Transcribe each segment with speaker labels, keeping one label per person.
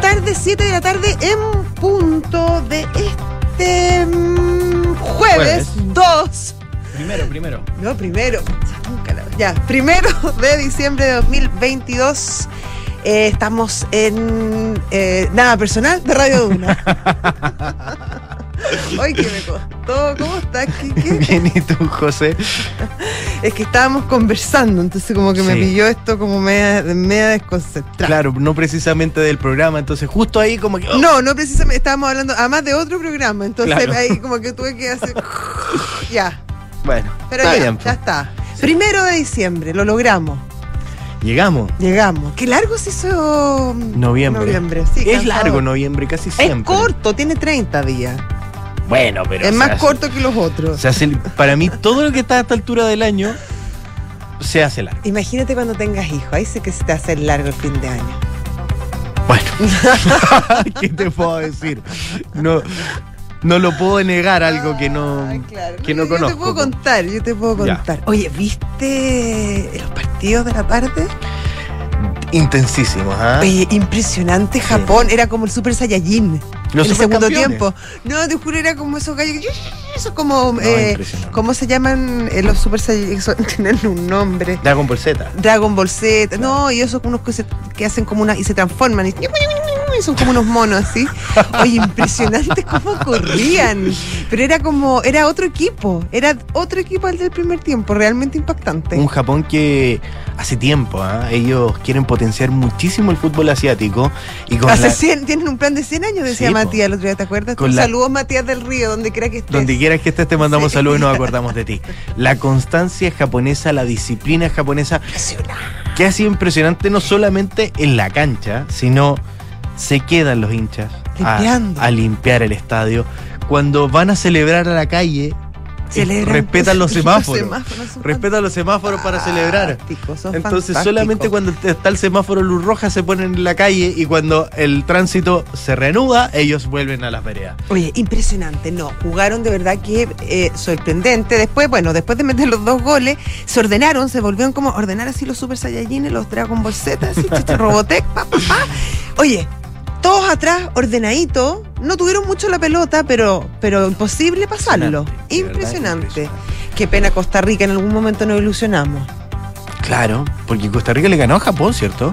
Speaker 1: tarde, 7 de la tarde en punto de este mm, jueves,
Speaker 2: Jueves.
Speaker 1: 2.
Speaker 2: Primero, primero.
Speaker 1: No, primero. Ya, primero de diciembre de 2022. Eh, estamos en eh, Nada Personal de Radio Duna. Ay, que me costó. ¿Cómo estás, Kike?
Speaker 2: Bien, ¿y tú, José?
Speaker 1: Es que estábamos conversando, entonces como que me pilló esto como media, media desconcentrada.
Speaker 2: Claro, no precisamente del programa, entonces justo ahí como que... oh,
Speaker 1: No, no precisamente, estábamos hablando además de otro programa, entonces
Speaker 2: Claro.
Speaker 1: ahí como que tuve que hacer... ya,
Speaker 2: Bueno,
Speaker 1: pero
Speaker 2: está
Speaker 1: ya,
Speaker 2: bien.
Speaker 1: ya
Speaker 2: pues.
Speaker 1: está. Primero de diciembre, lo logramos,
Speaker 2: Llegamos.
Speaker 1: llegamos. Qué largo se hizo
Speaker 2: Noviembre.
Speaker 1: noviembre, sí,
Speaker 2: es largo noviembre, casi
Speaker 1: Es
Speaker 2: siempre.
Speaker 1: corto, tiene 30 días.
Speaker 2: Bueno, pero...
Speaker 1: es más
Speaker 2: hace-
Speaker 1: corto que los otros.
Speaker 2: Se hace, para mí, todo lo que está a esta altura del año se hace largo.
Speaker 1: Imagínate cuando tengas hijos, ahí sé que se te hace largo el fin de año.
Speaker 2: Bueno, ¿qué te puedo decir? No, no lo puedo negar algo que no,
Speaker 1: claro.
Speaker 2: que no
Speaker 1: yo, Yo te
Speaker 2: conozco.
Speaker 1: puedo contar, yo te puedo
Speaker 2: Ya.
Speaker 1: contar. Oye, ¿viste los partidos de la tarde?
Speaker 2: Intensísimo, ¿ah?
Speaker 1: Oye, impresionante Japón, era como el Super Saiyajin.
Speaker 2: Los
Speaker 1: en el segundo tiempo. No, te juro, era como esos gallos. Eso como.
Speaker 2: No,
Speaker 1: eh. ¿Cómo se llaman eh, los Super Saiyajin? Tienen un nombre.
Speaker 2: Dragon Ball Z.
Speaker 1: Dragon Ball Z.
Speaker 2: Claro.
Speaker 1: No, y esos unos que, se- que hacen como una. y se transforman. Y, son como unos monos así. Oye, impresionante cómo corrían. Pero era como. Era otro equipo. Era otro equipo al del primer tiempo. Realmente impactante.
Speaker 2: Un Japón que hace tiempo, ¿ah? ellos quieren potenciar muchísimo el fútbol asiático y con
Speaker 1: Hace
Speaker 2: la-
Speaker 1: 100, tienen un plan de 100 años, decía
Speaker 2: Sí.
Speaker 1: Matías el otro día, ¿te acuerdas?
Speaker 2: Con la-
Speaker 1: Saludos, Matías del Río, donde quiera que estés.
Speaker 2: donde quieras que estés te mandamos
Speaker 1: Sí.
Speaker 2: saludos y nos acordamos de ti. La constancia japonesa, la disciplina japonesa,
Speaker 1: Impresionante.
Speaker 2: que ha sido impresionante no solamente en la cancha, sino se quedan los hinchas a- limpiar el estadio. Cuando van a celebrar a la calle, eh, respetan los semáforos. Respetan los semáforos para celebrar. Entonces
Speaker 1: fantásticos.
Speaker 2: solamente cuando está el semáforo luz roja se ponen en la calle y cuando el tránsito se reanuda, ellos vuelven a las veredas.
Speaker 1: Oye, impresionante, no, jugaron de verdad que eh, sorprendente. Después, bueno, después de meter los dos goles, se ordenaron, se volvieron como ordenar así los Super Saiyajines, los Dragon Ball Z, así, Robotech, pa, pa, pa. Oye, todos atrás, ordenaditos, no tuvieron mucho la pelota, pero, pero imposible pasarlo.
Speaker 2: Impresionante,
Speaker 1: impresionante. Qué pena Costa Rica, en algún momento nos ilusionamos.
Speaker 2: Claro, porque Costa Rica le ganó a Japón, ¿cierto?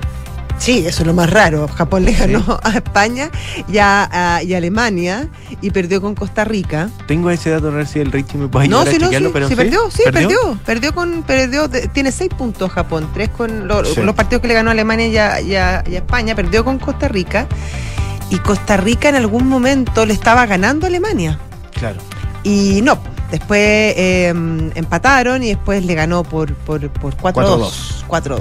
Speaker 1: Sí, eso es lo más raro. Japón le ganó a España y a, a- y a Alemania y perdió con Costa Rica.
Speaker 2: Tengo ese dato, a ver si el Richie me puede
Speaker 1: No,
Speaker 2: ayudar
Speaker 1: sí,
Speaker 2: a
Speaker 1: no, sí,
Speaker 2: pero
Speaker 1: sí, perdió, sí, perdió, perdió con, perdió, tiene seis puntos Japón, tres con lo-
Speaker 2: Sí.
Speaker 1: los partidos que le ganó a Alemania y a, y a- y a España, perdió con Costa Rica y Costa Rica en algún momento le estaba ganando a Alemania
Speaker 2: Claro.
Speaker 1: y no, después eh, empataron y después le ganó por, por, por 4-2. 4-2.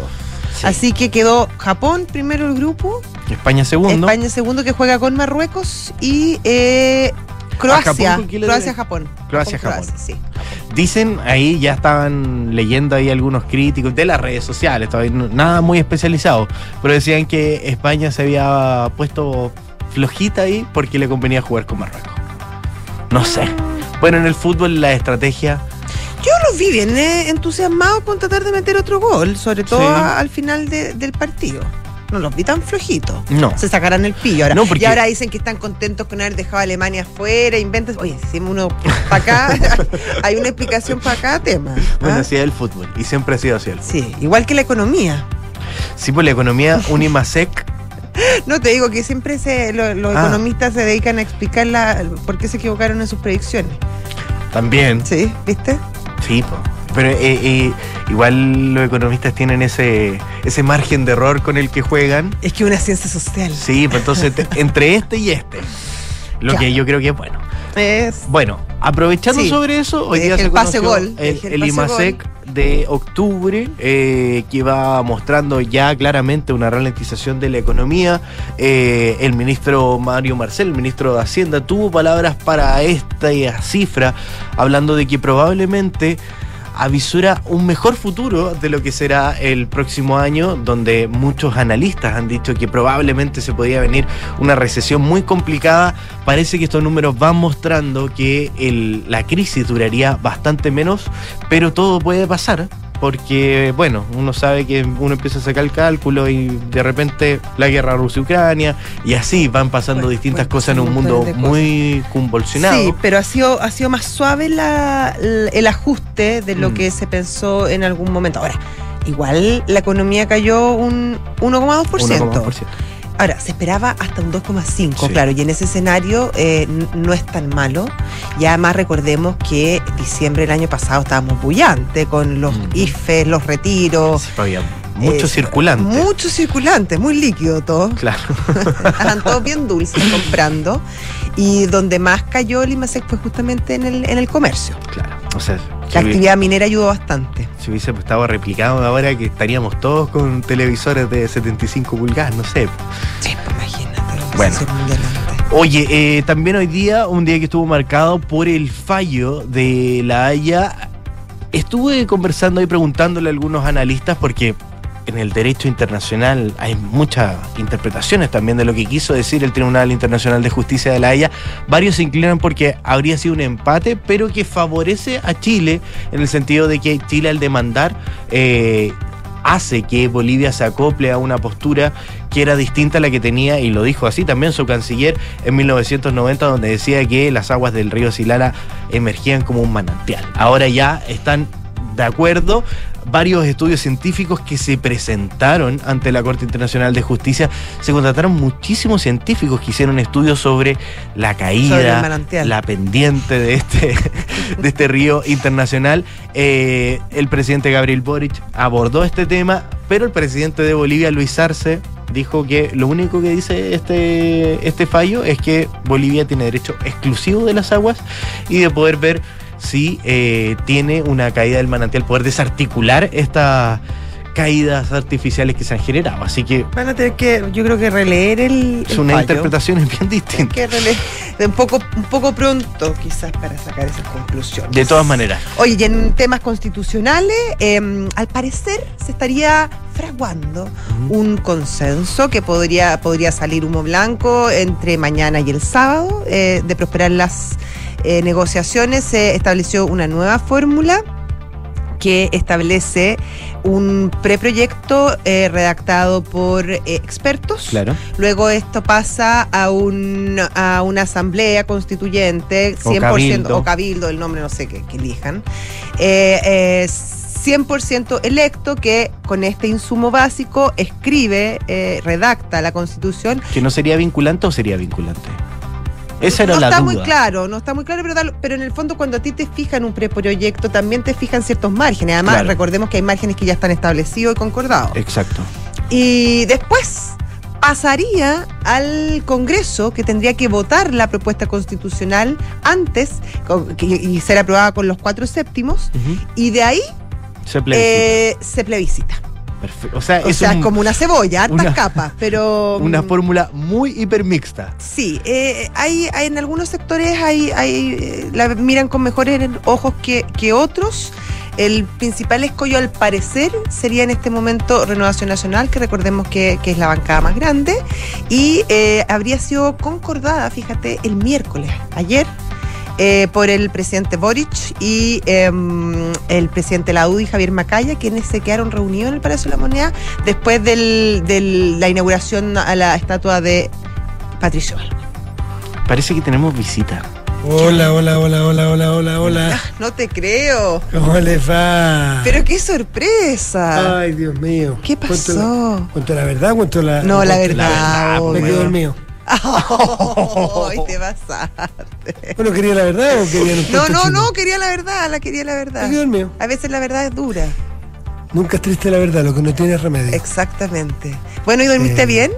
Speaker 2: Sí.
Speaker 1: Así que quedó Japón primero el grupo,
Speaker 2: España segundo.
Speaker 1: España segundo que juega con Marruecos y eh, Croacia,
Speaker 2: le
Speaker 1: Croacia,
Speaker 2: debe?
Speaker 1: Japón.
Speaker 2: Croacia,
Speaker 1: Con
Speaker 2: Japón.
Speaker 1: sí.
Speaker 2: Dicen ahí, ya estaban leyendo ahí algunos críticos de las redes sociales, todavía no- nada muy especializado, pero decían que España se había puesto flojita ahí porque le convenía jugar con Marruecos. No sé. Bueno, en el fútbol la estrategia
Speaker 1: Yo los vi bien eh, entusiasmados con tratar de meter otro gol, sobre todo
Speaker 2: Sí.
Speaker 1: a- al final de- del partido. No los vi tan flojitos.
Speaker 2: no.
Speaker 1: Se sacarán el pillo ahora.
Speaker 2: No, porque-
Speaker 1: Y ahora dicen que están contentos con haber dejado a Alemania afuera, inventan. Oye, si uno para acá, hay una explicación para cada tema.
Speaker 2: Bueno,
Speaker 1: ¿ah?
Speaker 2: así es el fútbol y siempre ha sido así el.
Speaker 1: Sí, igual que la economía.
Speaker 2: Sí, pues la economía Unimasec,
Speaker 1: No te digo que siempre se, lo- los
Speaker 2: Ah.
Speaker 1: economistas se dedican a explicar la, por qué se equivocaron en sus predicciones.
Speaker 2: también.
Speaker 1: Sí, ¿viste?
Speaker 2: Sí, po. pero eh, eh, igual los economistas tienen ese, ese margen de error con el que juegan.
Speaker 1: Es que una ciencia social.
Speaker 2: Sí, pues entonces entre este y este. Lo que yo creo que es bueno.
Speaker 1: Es
Speaker 2: Bueno, aprovechando
Speaker 1: Sí.
Speaker 2: sobre eso, hoy día
Speaker 1: el
Speaker 2: se
Speaker 1: pase gol,
Speaker 2: el,
Speaker 1: el
Speaker 2: el
Speaker 1: pase
Speaker 2: IMASEC de octubre, eh, que va mostrando ya claramente una ralentización de la economía. Eh, el ministro Mario Marcel, el ministro de Hacienda, tuvo palabras para esta cifra, hablando de que probablemente avisura un mejor futuro de lo que será el próximo año, donde muchos analistas han dicho que probablemente se podría venir una recesión muy complicada. Parece que estos números van mostrando que el- la crisis duraría bastante menos, pero todo puede pasar. Porque, bueno, uno sabe que uno empieza a sacar el cálculo y de repente la guerra Rusia-Ucrania y así van pasando
Speaker 1: Bueno,
Speaker 2: distintas
Speaker 1: bueno,
Speaker 2: cosas en un
Speaker 1: un
Speaker 2: mundo muy convulsionado.
Speaker 1: Sí, pero ha sido, ha sido más suave la- el ajuste de lo
Speaker 2: Mm.
Speaker 1: que se pensó en algún momento. Ahora, igual la economía cayó un 1,2%.
Speaker 2: 1,2%.
Speaker 1: Ahora, se esperaba hasta un 2,5%,
Speaker 2: Sí.
Speaker 1: claro, y en ese escenario eh, no es tan malo. Y además recordemos que diciembre del año pasado estábamos bullantes con los
Speaker 2: Mm.
Speaker 1: IFES, los retiros.
Speaker 2: Sí, había mucho
Speaker 1: eh,
Speaker 2: circulante.
Speaker 1: Mucho circulante, muy líquido todo.
Speaker 2: Claro.
Speaker 1: Estaban todos bien dulces comprando. Y donde más cayó el IMASEC fue justamente en el, en el comercio.
Speaker 2: Claro. O sea,
Speaker 1: La
Speaker 2: si,
Speaker 1: actividad minera ayudó bastante.
Speaker 2: si hubiese estado replicado ahora que estaríamos todos con televisores de 75 pulgadas, no sé.
Speaker 1: Sí, pues imagínate.
Speaker 2: Bueno. Oye, eh, también hoy día, un día que estuvo marcado por el fallo de la Haya, estuve conversando y preguntándole a algunos analistas porque en el derecho internacional hay muchas interpretaciones también de lo que quiso decir el Tribunal Internacional de Justicia de la Haya. Varios se inclinan porque habría sido un empate, pero que favorece a Chile en el sentido de que Chile al demandar eh, hace que Bolivia se acople a una postura que era distinta a la que tenía, y lo dijo así también su canciller en 1990, donde decía que las aguas del río Silala emergían como un manantial. Ahora ya están de acuerdo. Varios estudios científicos que se presentaron ante la Corte Internacional de Justicia, se contrataron muchísimos científicos que hicieron estudios sobre la caída,
Speaker 1: Sobre
Speaker 2: la pendiente de este, de este río internacional. Eh, el presidente Gabriel Boric abordó este tema, pero el presidente de Bolivia, Luis Arce, dijo que lo único que dice este, este fallo es que Bolivia tiene derecho exclusivo de las aguas y de poder ver si eh, tiene una caída del manantial, poder desarticular estas caídas artificiales que se han generado. Así que
Speaker 1: Van a tener que, yo creo que releer el.
Speaker 2: es
Speaker 1: el
Speaker 2: una
Speaker 1: fallo.
Speaker 2: interpretación bien distinta.
Speaker 1: que releer un poco, un poco pronto, quizás, para sacar esas conclusiones.
Speaker 2: De todas maneras.
Speaker 1: Oye, y en temas constitucionales, eh, al parecer se estaría fraguando un consenso que podría, podría salir humo blanco entre mañana y el sábado. eh, de prosperar las eh, negociaciones, se estableció una nueva fórmula que establece un preproyecto eh, redactado por eh, expertos.
Speaker 2: Claro.
Speaker 1: Luego esto pasa a, un, a una asamblea constituyente,
Speaker 2: O
Speaker 1: 100%,
Speaker 2: cabildo.
Speaker 1: o cabildo, el nombre no sé que, que elijan, eh, eh, 100% electo que con este insumo básico escribe, eh, redacta la constitución.
Speaker 2: ¿Que no sería vinculante o sería vinculante? Esa era
Speaker 1: no
Speaker 2: la
Speaker 1: está
Speaker 2: duda.
Speaker 1: muy claro, no está muy claro, pero, pero en el fondo cuando a ti te fijan un preproyecto también te fijan ciertos márgenes. Además,
Speaker 2: Claro.
Speaker 1: recordemos que hay márgenes que ya están establecidos y concordados.
Speaker 2: Exacto.
Speaker 1: Y después pasaría al Congreso, que tendría que votar la propuesta constitucional antes con- que- y ser aprobada con los cuatro séptimos, y de ahí
Speaker 2: Se plebiscita.
Speaker 1: eh, se plebiscita.
Speaker 2: Perfecto. O sea,
Speaker 1: O
Speaker 2: es
Speaker 1: sea,
Speaker 2: un-
Speaker 1: es como una cebolla, hartas
Speaker 2: una-
Speaker 1: capas, pero...
Speaker 2: una
Speaker 1: mm,
Speaker 2: fórmula muy hipermixta.
Speaker 1: Sí, eh, hay, hay en algunos sectores hay, hay, eh, la miran con mejores ojos que, que otros. El principal escollo, al parecer, sería en este momento Renovación Nacional, que recordemos que, que es la bancada más grande, y eh, habría sido concordada, fíjate, el miércoles, ayer, eh, por el presidente Boric y em, el presidente de la UDI, Javier Macaya, quienes se quedaron reunidos en el Palacio de la Moneda después de la inauguración a la estatua de Patricio.
Speaker 2: Parece que tenemos visita.
Speaker 3: Hola, hola, hola, hola, hola, hola, hola.
Speaker 1: Ah, No te creo.
Speaker 3: ¿Cómo les va?
Speaker 1: Pero qué sorpresa.
Speaker 3: Ay, Dios mío.
Speaker 1: ¿Qué
Speaker 3: ¿Cuento
Speaker 1: pasó?
Speaker 3: la- ¿Cuento la verdad? ¿Cuento la.?
Speaker 1: No, la
Speaker 3: cuento
Speaker 1: verdad.
Speaker 2: verdad,
Speaker 3: Me quedo dormido.
Speaker 1: Ay, te pasaste.
Speaker 3: Bueno, ¿quería la verdad o querían un
Speaker 1: No, no,
Speaker 3: chino?
Speaker 1: no, quería la verdad, la quería la verdad.
Speaker 3: quedo dormido.
Speaker 1: A veces la verdad es dura.
Speaker 3: Nunca es triste la verdad, lo que no tiene remedio.
Speaker 1: Exactamente. Bueno, ¿y dormiste
Speaker 3: Eh,
Speaker 1: bien?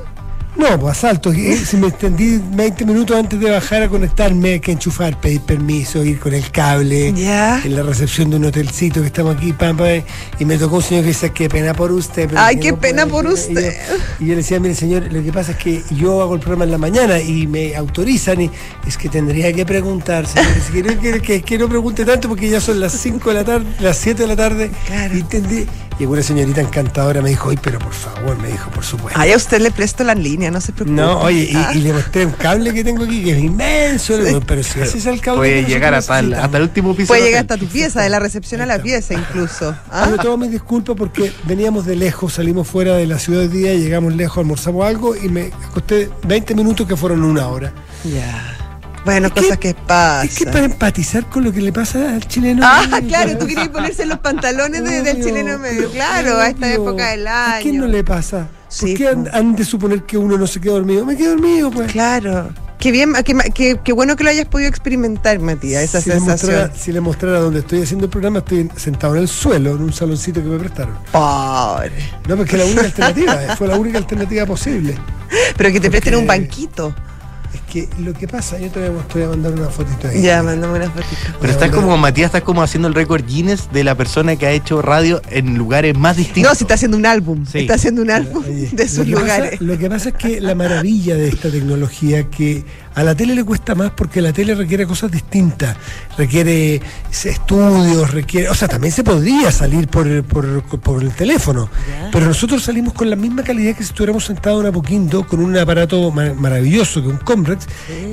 Speaker 3: No, pues asalto. Eh, Si me extendí 20 minutos antes de bajar a conectarme, hay que enchufar, pedir permiso, ir con el cable. En la recepción de un hotelcito que estamos aquí, pam, pam, y me tocó un señor que dice, qué pena por usted. pero
Speaker 1: Ay, qué
Speaker 3: no
Speaker 1: pena
Speaker 3: puede".
Speaker 1: por
Speaker 3: Y yo-
Speaker 1: usted.
Speaker 3: Y yo, le decía, mire señor, lo que pasa es que yo hago el programa en la mañana y me autorizan y es que tendría que preguntar, señor. Que, no- que, que- que no pregunte tanto porque ya son las 5 de la tarde, las 7 de la tarde.
Speaker 1: Claro.
Speaker 3: Y, tendrí- Y una señorita encantadora me dijo, oye, pero por favor, me dijo, por supuesto.
Speaker 1: Ay, a usted le presto la línea, no se preocupe.
Speaker 3: No, oye, y,
Speaker 1: Ah.
Speaker 3: y le mostré un cable que tengo aquí que es inmenso, le digo, pero si ese es el cable.
Speaker 2: Puede
Speaker 3: que
Speaker 2: llegar hasta el, hasta el último piso.
Speaker 1: Puede llegar hasta tu pieza, de la recepción a la pieza incluso. ¿ah?
Speaker 3: Pero tomo mis disculpas porque veníamos de lejos, salimos fuera de la ciudad hoy día, llegamos lejos, almorzamos algo y me acosté 20 minutos que fueron una hora.
Speaker 1: Ya. Bueno,
Speaker 3: Es que-
Speaker 1: cosas que pasan.
Speaker 3: Es que para empatizar con lo que le pasa al chileno.
Speaker 1: Ah,
Speaker 3: medio,
Speaker 1: claro,
Speaker 3: pues,
Speaker 1: tú querías ponerse los pantalones de- del chileno medio. Claro, a esta época del año.
Speaker 3: ¿A quién no le pasa?
Speaker 1: Sí,
Speaker 3: ¿Por qué han, de suponer que uno no se queda dormido? Me quedo dormido, pues.
Speaker 1: Claro. Qué bien, qué, qué- qué bueno que lo hayas podido experimentar, Matías, esa
Speaker 3: si, le
Speaker 1: sensación.
Speaker 3: mostrara, si le mostrara donde estoy haciendo el programa, estoy sentado en el suelo, en un saloncito que me prestaron.
Speaker 1: Pobre.
Speaker 3: No, porque la única alternativa, eh, fue la única alternativa posible.
Speaker 1: Pero que te presten un banquito.
Speaker 3: Que lo que pasa, yo te voy a, te voy a mandar una fotito ahí.
Speaker 1: Ya, mándame una fotito.
Speaker 2: Pero estás como, Matías, estás como haciendo el récord Guinness de la persona que ha hecho radio en lugares más distintos.
Speaker 1: No, si está haciendo un álbum.
Speaker 2: Sí.
Speaker 1: Está haciendo un álbum
Speaker 3: Oye,
Speaker 1: de sus
Speaker 3: lo que pasa-
Speaker 1: lugares.
Speaker 3: lo que pasa es que la maravilla de esta tecnología que a la tele le cuesta más porque la tele requiere cosas distintas, requiere estudios, requiere, o sea, también se podría salir por, el- por, por el teléfono, pero nosotros salimos con la misma calidad que si estuviéramos sentados en Apoquindo con un aparato ma- maravilloso que un Comrex,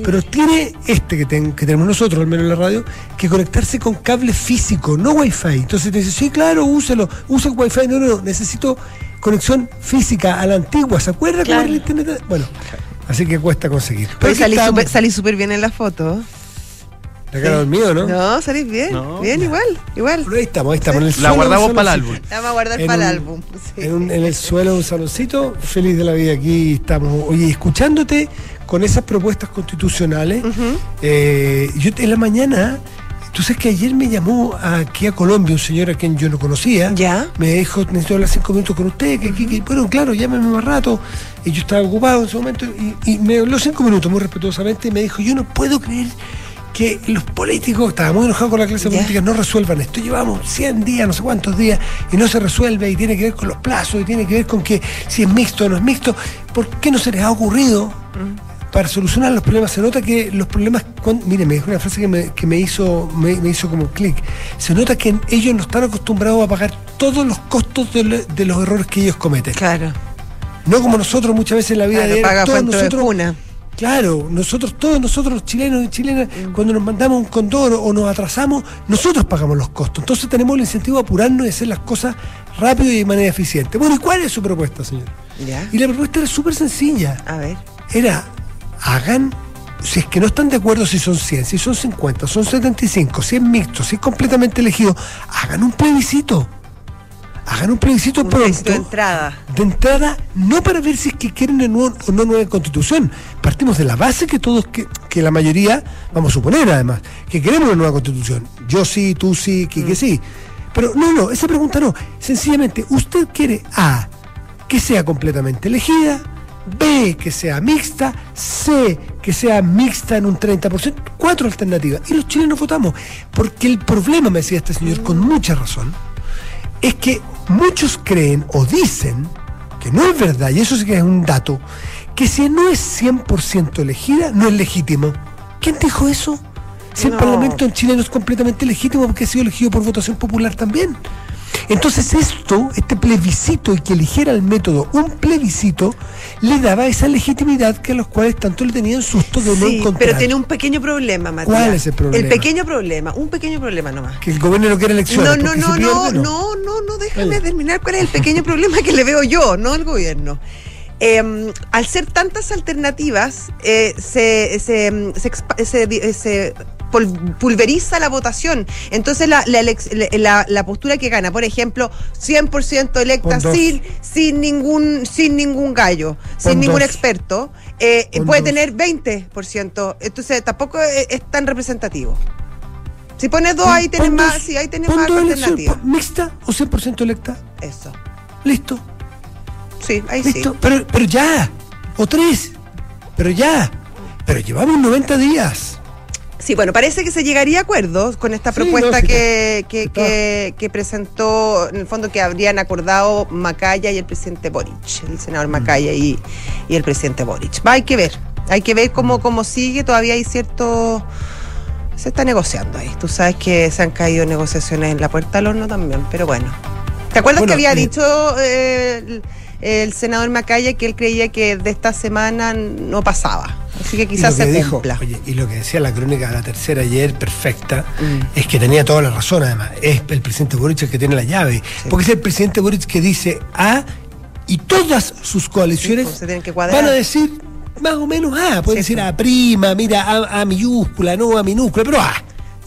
Speaker 3: pero tiene este que, ten- que tenemos nosotros, al menos en la radio, que conectarse con cable físico, no Wi-Fi. Entonces te dice, sí, claro, úselo, usa Wi-Fi, no, no, no, necesito conexión física a la antigua, ¿se acuerda cómo
Speaker 1: Claro.
Speaker 3: era el internet? Bueno, así que cuesta conseguir.
Speaker 1: Pero salí súper bien en la foto.
Speaker 3: La cara dormido, ¿no?
Speaker 1: No, salís bien.
Speaker 2: No.
Speaker 1: Bien, igual, igual.
Speaker 3: Pero ahí estamos, ahí estamos. En el
Speaker 2: La
Speaker 3: suelo
Speaker 2: guardamos para el álbum.
Speaker 1: La vamos a guardar para el álbum. sí.
Speaker 3: En, un- en el suelo de un saloncito, feliz de la vida aquí estamos. Oye, escuchándote con esas propuestas constitucionales, eh, yo en la mañana, tú sabes que ayer me llamó aquí a Colombia un señor a quien yo no conocía.
Speaker 1: Ya.
Speaker 3: Me dijo, necesito hablar cinco minutos con usted, que, que- que- bueno, claro, llámeme más rato. Y yo estaba ocupado en ese momento y, y me habló cinco minutos muy respetuosamente y me dijo, yo no puedo creer que los políticos, estaba muy enojado con la clase política, no resuelvan esto. Llevamos 100 días, no sé cuántos días, y no se resuelve, y tiene que ver con los plazos, y tiene que ver con que si es mixto o no es mixto. ¿Por qué no se les ha ocurrido para solucionar los problemas? Se nota que los problemas, mire, me dijo una frase que me, que me hizo, me, me hizo como clic. Se nota que ellos no están acostumbrados a pagar todos los costos de, lo- de los errores que ellos cometen.
Speaker 1: Claro.
Speaker 3: No como nosotros muchas veces en la vida
Speaker 1: Claro,
Speaker 3: de
Speaker 1: paga
Speaker 3: todos
Speaker 1: de
Speaker 3: nosotros,
Speaker 1: cuna.
Speaker 3: Claro, nosotros, todos nosotros los chilenos y chilenas,
Speaker 1: Mm.
Speaker 3: cuando nos mandamos un condor o nos atrasamos, nosotros pagamos los costos. Entonces tenemos el incentivo de apurarnos y hacer las cosas rápido y de manera eficiente. Bueno, ¿y cuál es su propuesta, señor?
Speaker 1: Ya.
Speaker 3: Y la propuesta era súper sencilla.
Speaker 1: A ver.
Speaker 3: Era, hagan, si es que no están de acuerdo si son 100, si son 50, son 75, si es mixto, si es completamente elegido, hagan un plebiscito. Hagan un plebiscito
Speaker 1: Un
Speaker 3: pronto
Speaker 1: de entrada.
Speaker 3: de entrada, no para ver si es que quieren una nueva, una nueva constitución. Partimos de la base que todos, que, que la mayoría, vamos a suponer además, que queremos una nueva constitución. Yo sí, tú sí, que, que sí. Pero no, no, esa pregunta no. Sencillamente, usted quiere A, que sea completamente elegida, B, que sea mixta, C, que sea mixta en un 30%, cuatro alternativas. Y los chilenos votamos. Porque el problema, me decía este señor con mucha razón, es que muchos creen o dicen, que no es verdad, y eso sí que es un dato, que si no es 100% elegida, no es legítimo. ¿Quién dijo eso? Si el. Parlamento en Chile no es completamente legítimo porque ha sido elegido por votación popular también. Entonces esto, este plebiscito y que eligiera el método un plebiscito, le daba esa legitimidad que a los cuales tanto le tenían susto de no
Speaker 1: Sí,
Speaker 3: encontrar.
Speaker 1: pero tiene un pequeño problema, Matías.
Speaker 3: ¿Cuál es el problema?
Speaker 1: El pequeño problema, un pequeño problema nomás.
Speaker 3: Que el gobierno no quiere elecciones.
Speaker 1: No, no, no, no,
Speaker 3: pierde,
Speaker 1: no, no, no, déjame terminar cuál es el pequeño problema que le veo yo, no el gobierno. Eh, al ser tantas alternativas, eh, se, se, se se pulveriza la votación. Entonces, la, la, la- la postura que gana, por ejemplo, 100% electa sin, sin, ningún, sin ningún gallo, sin ningún
Speaker 3: dos.
Speaker 1: experto, eh, puede
Speaker 3: dos.
Speaker 1: tener 20%. Entonces, tampoco es, es tan representativo. Si pones dos, ahí tienes
Speaker 3: pon
Speaker 1: más, sí, ahí
Speaker 3: pon
Speaker 1: más alternativas.
Speaker 3: ¿Mixta o 100% electa?
Speaker 1: Eso.
Speaker 3: Listo,
Speaker 1: Sí, ahí sí.
Speaker 3: listo. Pero, pero ya, o tres, pero ya. Pero llevamos 90 días.
Speaker 1: Sí, bueno, parece que se llegaría a acuerdos con esta
Speaker 3: Sí,
Speaker 1: propuesta
Speaker 3: no,
Speaker 1: que, que, que- que presentó, en el fondo que habrían acordado Macaya y el presidente Boric, el
Speaker 3: Mm.
Speaker 1: senador Macaya y, y el presidente Boric. Va, hay que ver, hay que ver
Speaker 3: Mm.
Speaker 1: cómo, cómo sigue, todavía hay cierto... Se está negociando ahí. Tú sabes que se han caído negociaciones en la puerta al horno también, pero bueno. ¿Te acuerdas
Speaker 3: Bueno,
Speaker 1: que había dicho eh, el, el senador Macaya que él creía que de esta semana no pasaba? Así que
Speaker 3: Y
Speaker 1: quizás
Speaker 3: lo que
Speaker 1: se
Speaker 3: dijo,
Speaker 1: cumpla.
Speaker 3: oye, y lo que decía la crónica de la tercera ayer, perfecta,
Speaker 1: Mm.
Speaker 3: es que tenía toda la razón, además. Es el presidente Boric el que tiene la llave. Porque es el presidente Boric que dice A y todas sus coaliciones
Speaker 1: Sí, pues, se que
Speaker 3: van a decir más o menos A. Pueden
Speaker 1: Sí,
Speaker 3: decir
Speaker 1: pues.
Speaker 3: A prima, mira, A, A minúscula, no A minúscula, pero A.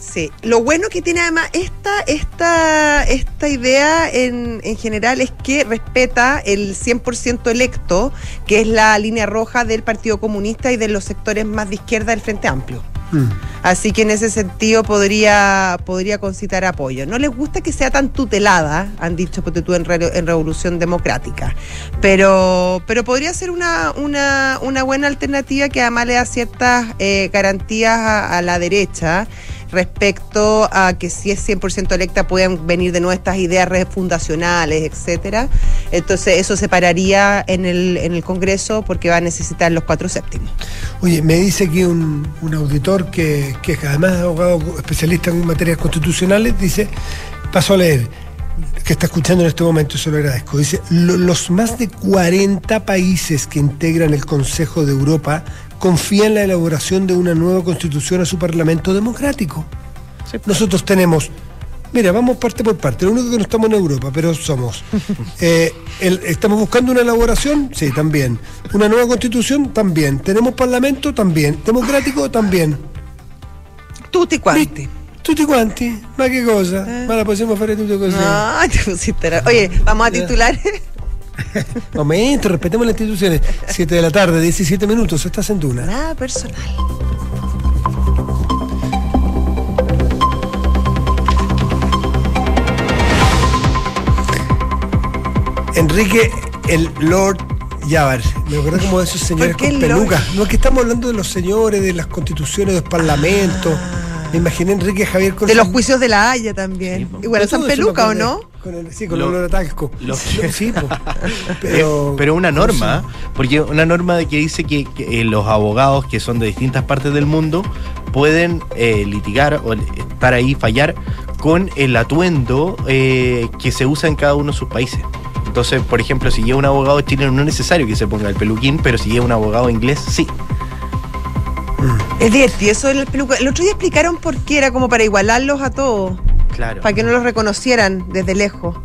Speaker 1: Sí, lo bueno que tiene además esta, esta, esta idea en, en general es que respeta el 100% electo, que es la línea roja del Partido Comunista y de los sectores más de izquierda del Frente Amplio.
Speaker 3: Mm.
Speaker 1: Así que en ese sentido podría, podría concitar apoyo. No les gusta que sea tan tutelada, han dicho ponte tú, en, Re- en Revolución Democrática, pero, pero podría ser una, una, una buena alternativa que además le da ciertas eh, garantías a, a la derecha respecto a que si es 100% electa pueden venir de nuevo estas ideas refundacionales, etcétera. Entonces eso se pararía en el, en el Congreso porque va a necesitar los cuatro séptimos.
Speaker 3: Oye, me dice aquí un, un auditor que, que además es abogado especialista en materias constitucionales, dice, paso a leer, que está escuchando en este momento, se lo agradezco. Dice, "Lo- los más de 40 países que integran el Consejo de Europa confían en la elaboración de una nueva constitución a su Parlamento democrático. Nosotros tenemos, mira, vamos parte por parte, lo único que no estamos en Europa, pero somos. eh, el- ¿Estamos buscando una elaboración? Sí, también. ¿Una nueva constitución? También. ¿Tenemos parlamento? También. ¿Democrático? También.
Speaker 1: Tutti quanti.
Speaker 3: Tutti quanti? Ma che cosa?
Speaker 1: Eh.
Speaker 3: Ma la possiamo fare tutte così?
Speaker 1: No, te pusiste Oye, vamos a titular.
Speaker 3: Momento, respetemos las instituciones. 7 de la tarde, 17 minutos, estás en Duna.
Speaker 1: Nada personal.
Speaker 3: Enrique, el Lord Yavar. Me acuerdo como de esos señores
Speaker 1: ¿Por qué
Speaker 3: con
Speaker 1: el Lord?
Speaker 3: pelucas. No es que estamos hablando de los señores, de las constituciones, de los parlamentos. Me imaginé Enrique Javier con
Speaker 1: De los juicios de la Haya también.
Speaker 2: Sí,
Speaker 1: Igual, ¿son
Speaker 3: eso me
Speaker 1: peluca o no?
Speaker 3: Con el, sí, con
Speaker 2: Lo-
Speaker 3: el olor a talco.
Speaker 2: lo-
Speaker 3: Sí.
Speaker 2: Pero,
Speaker 3: pero,
Speaker 2: pero una norma, porque una norma de que dice que, que, eh, los abogados que son de distintas partes del mundo pueden eh, litigar o estar ahí, fallar con el atuendo eh, que se usa en cada uno de sus países. Entonces, por ejemplo, si lleva un abogado chileno no es necesario que se ponga el peluquín, pero si lleva un abogado inglés, sí.
Speaker 1: Es divertido eso del peluca. El otro día explicaron por qué era como para igualarlos a todos.
Speaker 2: Claro.
Speaker 1: Para que no los reconocieran desde lejos.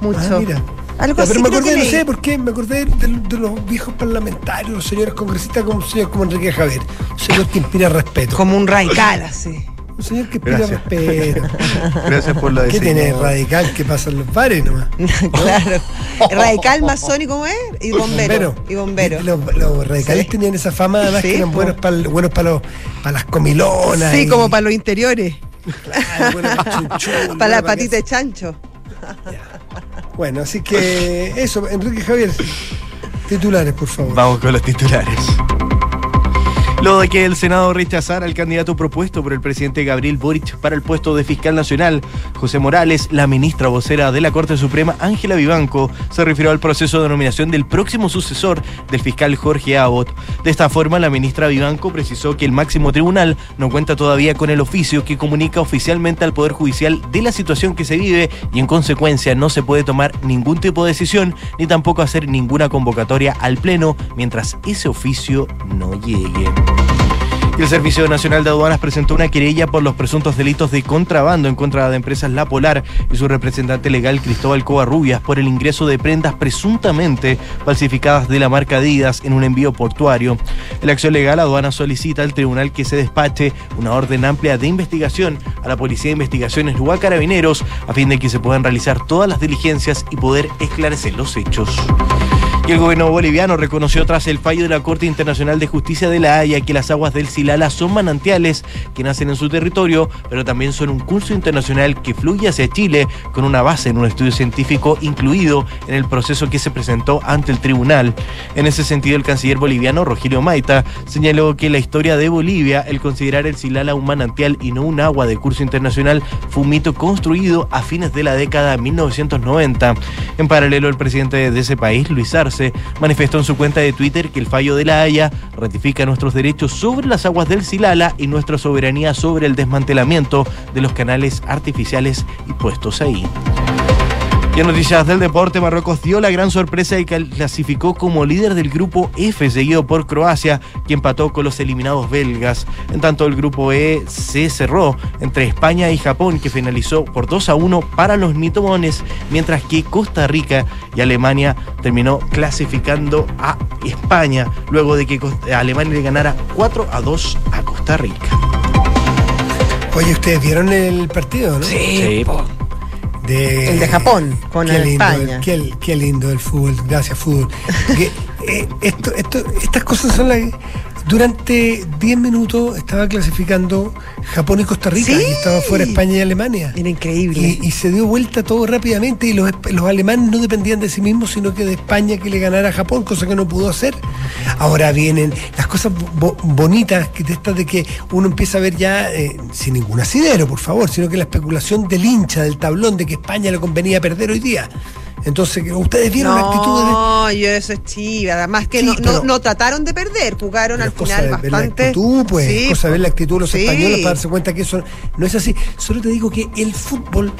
Speaker 1: Mucho.
Speaker 3: Ah, mira.
Speaker 1: Algo
Speaker 3: Ya,
Speaker 1: así
Speaker 3: pero me acordé, no sé por qué, me acordé de, de los viejos parlamentarios, los señores congresistas como un señor como Enrique Javier. Un señor que inspira respeto.
Speaker 1: Como un radical, así.
Speaker 3: Un señor que inspira
Speaker 2: Gracias.
Speaker 3: respeto.
Speaker 2: Gracias por lo
Speaker 3: ¿Qué tiene radical que pasa en los bares nomás?
Speaker 1: claro. Radical, masónico, ¿cómo es? Y bombero. Y bombero.
Speaker 3: Los, los radicales
Speaker 1: Sí.
Speaker 3: tenían esa fama, además
Speaker 1: Sí,
Speaker 3: que eran
Speaker 1: po.
Speaker 3: buenos para buenos para los para las comilonas.
Speaker 1: Sí,
Speaker 3: y-
Speaker 1: como para los interiores.
Speaker 3: Claro, para
Speaker 1: la patita de chancho.
Speaker 3: Bueno, así que eso, Enrique Javier, titulares, por favor.
Speaker 2: Vamos con los titulares. Luego de que el Senado rechazara al candidato propuesto por el presidente Gabriel Boric para el puesto de fiscal nacional, José Morales, la ministra vocera de la Corte Suprema, Ángela Vivanco, se refirió al proceso de nominación del próximo sucesor del fiscal Jorge Abbott. De esta forma, la ministra Vivanco precisó que el máximo tribunal no cuenta todavía con el oficio que comunica oficialmente al Poder Judicial de la situación que se vive y en consecuencia no se puede tomar ningún tipo de decisión ni tampoco hacer ninguna convocatoria al Pleno mientras ese oficio no llegue. El Servicio Nacional de Aduanas presentó una querella por los presuntos delitos de contrabando en contra de empresas La Polar y su representante legal Cristóbal Covarrubias por el ingreso de prendas presuntamente falsificadas de la marca Adidas en un envío portuario. En la acción legal, Aduana solicita al tribunal que se despache una orden amplia de investigación a la Policía de Investigaciones a Carabineros a fin de que se puedan realizar todas las diligencias y poder esclarecer los hechos. Y el gobierno boliviano reconoció tras el fallo de la Corte Internacional de Justicia de la Haya que las aguas del Silala son manantiales que nacen en su territorio, pero también son un curso internacional que fluye hacia Chile con una base en un estudio científico incluido en el proceso que se presentó ante el tribunal. En ese sentido, el canciller boliviano Rogelio Maita señaló que la historia de Bolivia, el considerar el Silala un manantial y no un agua de curso internacional, fue un mito construido a fines de la década de 1990. En paralelo, el presidente de ese país, Luis Arce, manifestó en su cuenta de Twitter que el fallo de la Haya ratifica nuestros derechos sobre las aguas del Silala y nuestra soberanía sobre el desmantelamiento de los canales artificiales y puestos ahí. Y en noticias del deporte, Marruecos dio la gran sorpresa y clasificó como líder del grupo F, seguido por Croacia, que empató con los eliminados belgas. En tanto, el grupo E se cerró entre España y Japón, que finalizó por 2 a 1 para los mitomones, mientras que Costa Rica y Alemania terminó clasificando a España, luego de que Alemania le ganara 4 a 2 a Costa Rica.
Speaker 3: Oye, ustedes vieron el partido, ¿no?
Speaker 2: Sí.
Speaker 1: De, el de Japón con España.
Speaker 3: qué, qué, lindo el fútbol, gracias fútbol. Eh, esto, esto, estas cosas son las durante 10 minutos estaba clasificando Japón y Costa Rica y estaba fuera España y Alemania.
Speaker 1: Era increíble.
Speaker 3: Y, se dio vuelta todo rápidamente y los, alemanes no dependían de sí mismos, sino que de España que le ganara a Japón, cosa que no pudo hacer. Ahora vienen las cosas bonitas que de estas de que uno empieza a ver ya, eh, sin ningún asidero, por favor, sino que la especulación del hincha, del tablón, de que España le convenía perder hoy día. Entonces, ustedes vieron la actitud de.
Speaker 1: No, yo eso es chiva. Además que no, no, trataron de perder, jugaron al final bastante. la
Speaker 3: actitud, pues, sí, cosa de ver la actitud de los españoles para darse cuenta que eso no es así. Solo te digo que el fútbol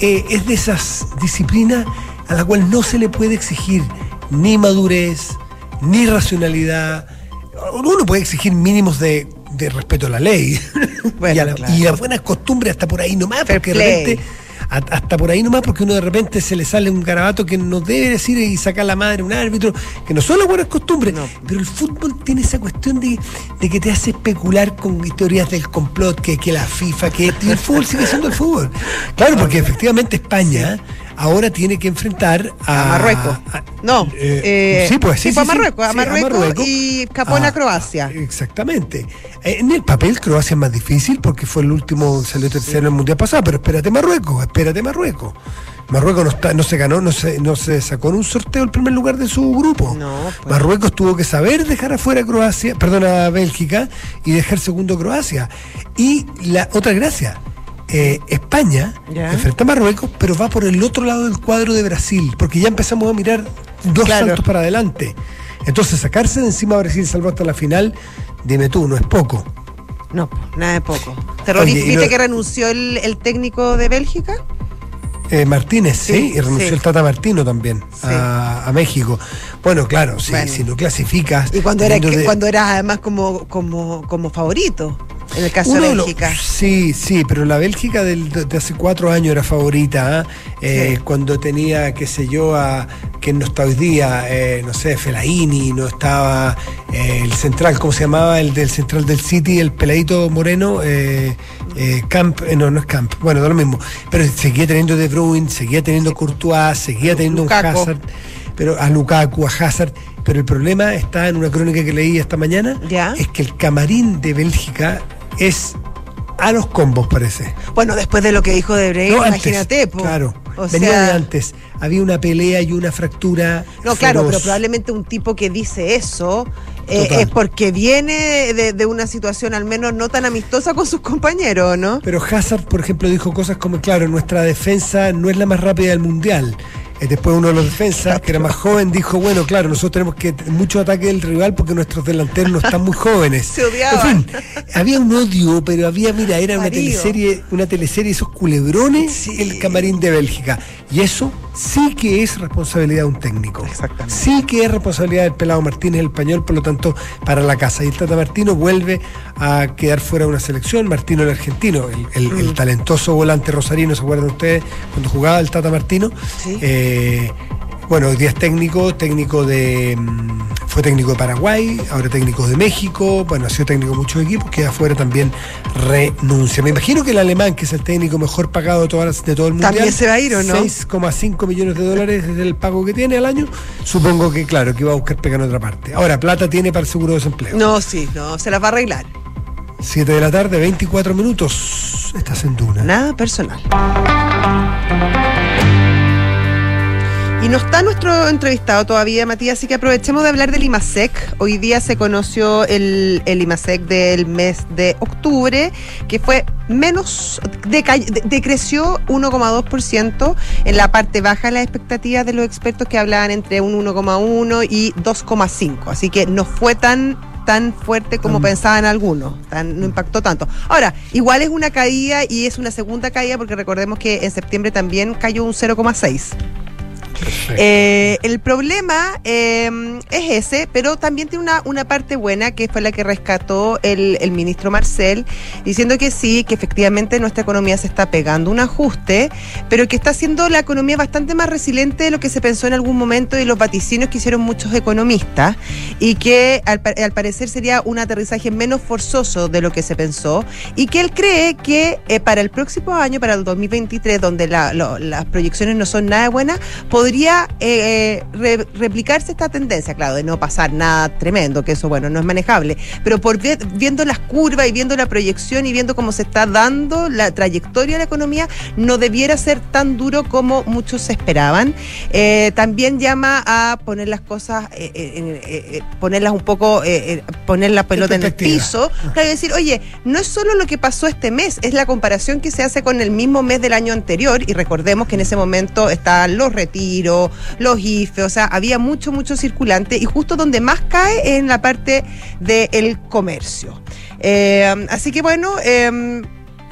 Speaker 3: eh, es de esas disciplinas a la cual no se le puede exigir ni madurez, ni racionalidad. Uno puede exigir mínimos de, respeto a la ley y, a la, y, a buenas costumbres hasta por ahí nomás, porque de repente hasta por ahí nomás, porque uno de repente se le sale un garabato que no debe decir y sacar la madre un árbitro, que no son las buenas costumbres. Pero el fútbol tiene esa cuestión de, que te hace especular con teorías del complot, que, que la FIFA, que el fútbol sigue siendo el fútbol. Claro, porque efectivamente España ahora tiene que enfrentar a,
Speaker 1: Marruecos. no,
Speaker 3: eh, eh, sí, pues sí,
Speaker 1: sí, a, Marruecos, a, Marruecos, y Japón a, Croacia.
Speaker 3: Exactamente. En el papel Croacia es más difícil porque fue el último, salió tercero en el mundial pasado, pero espérate Marruecos, espérate Marruecos. Marruecos no, está, no se ganó, no se, no se sacó en un sorteo el primer lugar de su grupo. No, pues. Marruecos tuvo que saber dejar afuera a Croacia, perdón, a Bélgica y dejar segundo Croacia. Y la otra gracia, eh, España enfrenta a Marruecos, pero va por el otro lado del cuadro de Brasil, porque ya empezamos a mirar dos saltos para adelante. Entonces, sacarse de encima a Brasil salvo hasta la final, dime tú, no es poco.
Speaker 1: No, nada de poco. ¿Viste que renunció el, técnico de Bélgica?
Speaker 3: Eh, Martínez, sí, y renunció el Tata Martino también a, México. Bueno, claro, sí, si no clasificas.
Speaker 1: Y cuando era, cuando era además como, como, como favorito en el caso de Bélgica.
Speaker 3: sí, sí, pero la Bélgica del, de hace cuatro años era favorita, ¿ah? eh, cuando tenía, qué sé yo, a que no está hoy día, eh, no sé, Felaini, no estaba eh, el central, ¿cómo se llamaba? El del central del City, el peladito moreno, Camp, no, no es Camp, bueno, da lo mismo, pero seguía teniendo De Bruyne, seguía teniendo Courtois, seguía teniendo un Hazard, pero a Lukaku, a Hazard, pero el problema está en una crónica que leí esta mañana, es que el camarín de Bélgica es a los combos, parece.
Speaker 1: Bueno, después de lo que dijo de Brey, imagínate.
Speaker 3: claro, venía de antes. Había una pelea y una fractura.
Speaker 1: No, claro, pero probablemente un tipo que dice eso eh, es porque viene de, de, una situación al menos no tan amistosa con sus compañeros, ¿no?
Speaker 3: Pero Hazard, por ejemplo, dijo cosas como, claro, nuestra defensa no es la más rápida del mundial. Eh, después uno de los defensas, que era más joven, dijo, bueno, claro, nosotros tenemos que mucho ataque del rival porque nuestros delanteros no están muy jóvenes.
Speaker 1: Se odiaban.
Speaker 3: había un odio, pero había, mira, era una teleserie, una teleserie esos culebrones, el camarín de Bélgica. Y eso sí que es responsabilidad de un técnico.
Speaker 1: Exactamente.
Speaker 3: Sí que es responsabilidad del pelado Martínez, el español, por lo tanto, para la casa. Y el Tata Martino vuelve a quedar fuera de una selección. Martino el argentino, el, mm. talentoso volante rosarino, ¿se acuerdan ustedes? Cuando jugaba el Tata Martino.
Speaker 1: Sí.
Speaker 3: Eh, bueno, hoy día es técnico, técnico de. Mm, fue técnico de Paraguay, ahora técnico de México, bueno, ha sido técnico de muchos equipos, que afuera también renuncia. Me imagino que el alemán, que es el técnico mejor pagado de, todas de todo el mundo.
Speaker 1: ¿También se va a ir o no?
Speaker 3: 6,5 millones de dólares es el pago que tiene al año. Supongo que, claro, que iba a buscar pega en otra parte. Ahora, plata tiene para el seguro de desempleo.
Speaker 1: No, sí, no, se la va a arreglar.
Speaker 3: 7 de la tarde, 24 minutos. Estás en Duna.
Speaker 1: Nada personal. Y no está nuestro entrevistado todavía, Matías, así que aprovechemos de hablar del IMASEC. Hoy día se conoció el, el IMASEC del mes de octubre, que fue menos, decreció 1,2% en la parte baja de las expectativas de los expertos que hablaban entre un 1,1 y 2,5. Así que no fue tan tan fuerte como pensaban algunos, tan, no impactó tanto. Ahora, igual es una caída y es una segunda caída porque recordemos que en septiembre también cayó un 0,6. Eh, el problema eh, es ese, pero también tiene una, una parte buena que fue la que rescató el, el, ministro Marcel, diciendo que sí, que efectivamente nuestra economía se está pegando un ajuste, pero que está haciendo la economía bastante más resiliente de lo que se pensó en algún momento y los vaticinios que hicieron muchos economistas, y que al, al parecer sería un aterrizaje menos forzoso de lo que se pensó, y que él cree que eh, para el próximo año, para el 2023, donde la, las proyecciones no son nada buenas, podría eh, re, replicarse esta tendencia, claro, de no pasar nada tremendo, que eso, bueno, no es manejable, pero por viendo las curvas y viendo la proyección y viendo cómo se está dando la trayectoria de la economía, no debiera ser tan duro como muchos esperaban. Eh, también llama a poner las cosas, eh, eh, ponerlas un poco, poner la pelota en el piso, claro, y decir, oye, no es solo lo que pasó este mes, es la comparación que se hace con el mismo mes del año anterior, y recordemos que en ese momento estaban los retiros, los IFE, o sea, había mucho, mucho circulante, y justo donde más cae es en la parte del comercio. Eh, así que bueno, eh,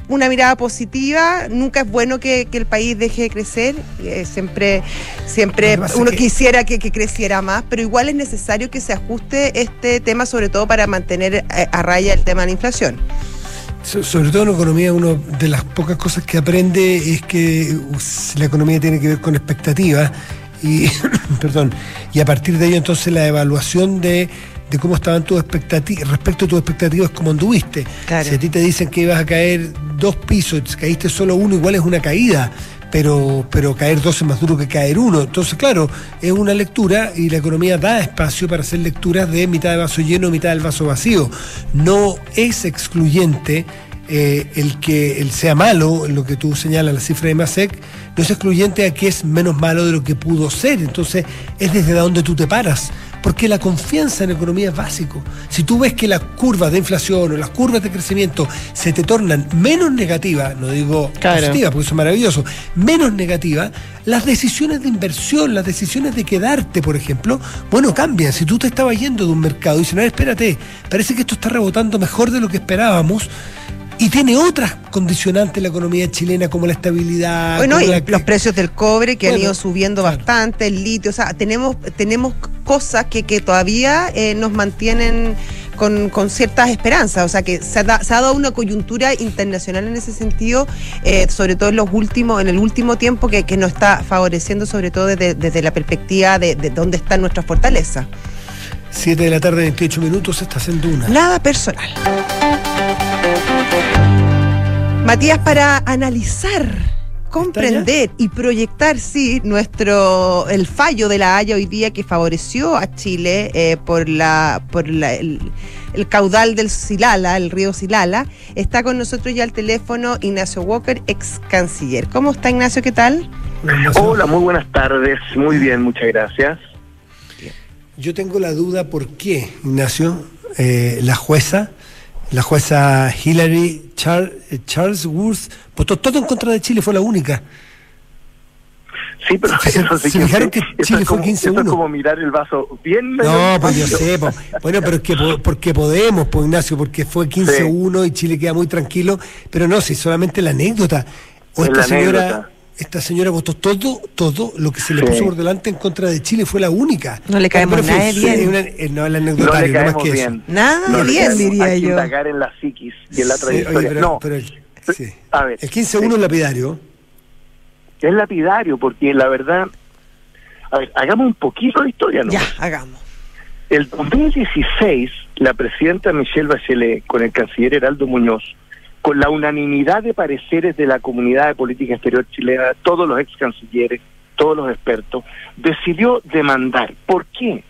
Speaker 1: una mirada positiva. Nunca es bueno que, que el país deje de crecer. Eh, siempre siempre uno que... quisiera que, que, creciera más, pero igual es necesario que se ajuste este tema, sobre todo para mantener a, a raya el tema de la inflación.
Speaker 3: So, sobre todo en economía, una de las pocas cosas que aprende es que la economía tiene que ver con expectativas y, perdón, y a partir de ello entonces la evaluación de de cómo estaban tus expectativas, respecto a tus expectativas, cómo anduviste. Claro. Si a ti te dicen que ibas a caer dos pisos, caíste solo uno, igual es una caída, pero, pero caer dos es más duro que caer uno. Entonces, claro, es una lectura y la economía da espacio para hacer lecturas de mitad de vaso lleno, mitad del vaso vacío. No es excluyente eh, el que el sea malo, lo que tú señalas, la cifra de MASEC, no es excluyente a que es menos malo de lo que pudo ser. Entonces, es desde donde tú te paras porque la confianza en la economía es básico. Si tú ves que las curvas de inflación o las curvas de crecimiento se te tornan menos negativas, no digo claro. positivas, porque eso es maravilloso, menos negativas, las decisiones de inversión, las decisiones de quedarte, por ejemplo, bueno, cambian. Si tú te estabas yendo de un mercado y dices, no, espérate, parece que esto está rebotando mejor de lo que esperábamos, y tiene otras condicionantes la economía chilena como la estabilidad.
Speaker 1: Bueno, y
Speaker 3: la...
Speaker 1: los precios del cobre que bueno, han ido subiendo claro. bastante, el litio, o sea, tenemos, tenemos cosas que, que todavía eh, nos mantienen con, con, ciertas esperanzas, o sea que se ha, da, se ha, dado una coyuntura internacional en ese sentido, eh, sobre todo en los últimos, en el último tiempo que, que nos está favoreciendo, sobre todo desde, desde la perspectiva de, de dónde están nuestras fortalezas.
Speaker 3: 7 de la tarde, 28 minutos, estás en Duna.
Speaker 1: Nada personal. Matías, para analizar, comprender y proyectar, sí, nuestro el fallo de la Haya hoy día que favoreció a Chile eh, por la por la, el, el, caudal del Silala, el río Silala, está con nosotros ya al teléfono Ignacio Walker, ex canciller. ¿Cómo está Ignacio? ¿Qué tal?
Speaker 4: Hola, muy buenas tardes. Muy bien, muchas gracias.
Speaker 3: Yo tengo la duda por qué, Ignacio, eh, la jueza la jueza Hillary Char Charles Worth votó todo en contra de Chile, fue la única.
Speaker 4: Sí, pero
Speaker 3: se,
Speaker 4: eso sí
Speaker 3: se
Speaker 4: que
Speaker 3: fijaron que Chile
Speaker 4: es
Speaker 3: fue
Speaker 4: como,
Speaker 3: 15-1.
Speaker 4: Eso es como mirar el vaso bien.
Speaker 3: No, pues yo sé. Pues, bueno, pero es que porque podemos, pues Ignacio, porque fue 15-1 sí. y Chile queda muy tranquilo. Pero no, si solamente la anécdota. O esta señora. Anécdota. Esta señora votó todo, todo lo que se le sí. puso por delante en contra de Chile, fue la única.
Speaker 1: No le caemos nada bien.
Speaker 3: Una, eh, no, el anecdotario,
Speaker 4: no,
Speaker 3: no más que
Speaker 4: bien.
Speaker 3: eso.
Speaker 1: Nada no bien, diría
Speaker 4: hay
Speaker 1: yo.
Speaker 4: que indagar en la psiquis y en la trayectoria.
Speaker 3: Oye, pero,
Speaker 4: no,
Speaker 3: pero el, sí.
Speaker 4: a ver,
Speaker 3: el 15-1 es lapidario.
Speaker 4: Es lapidario, porque la verdad. A ver, hagamos un poquito de historia, ¿no?
Speaker 1: Ya, hagamos.
Speaker 4: El 2016, la presidenta Michelle Bachelet, con el canciller Heraldo Muñoz, con la unanimidad de pareceres de la comunidad de política exterior chilena, todos los ex cancilleres, todos los expertos, decidió demandar. ¿Por qué?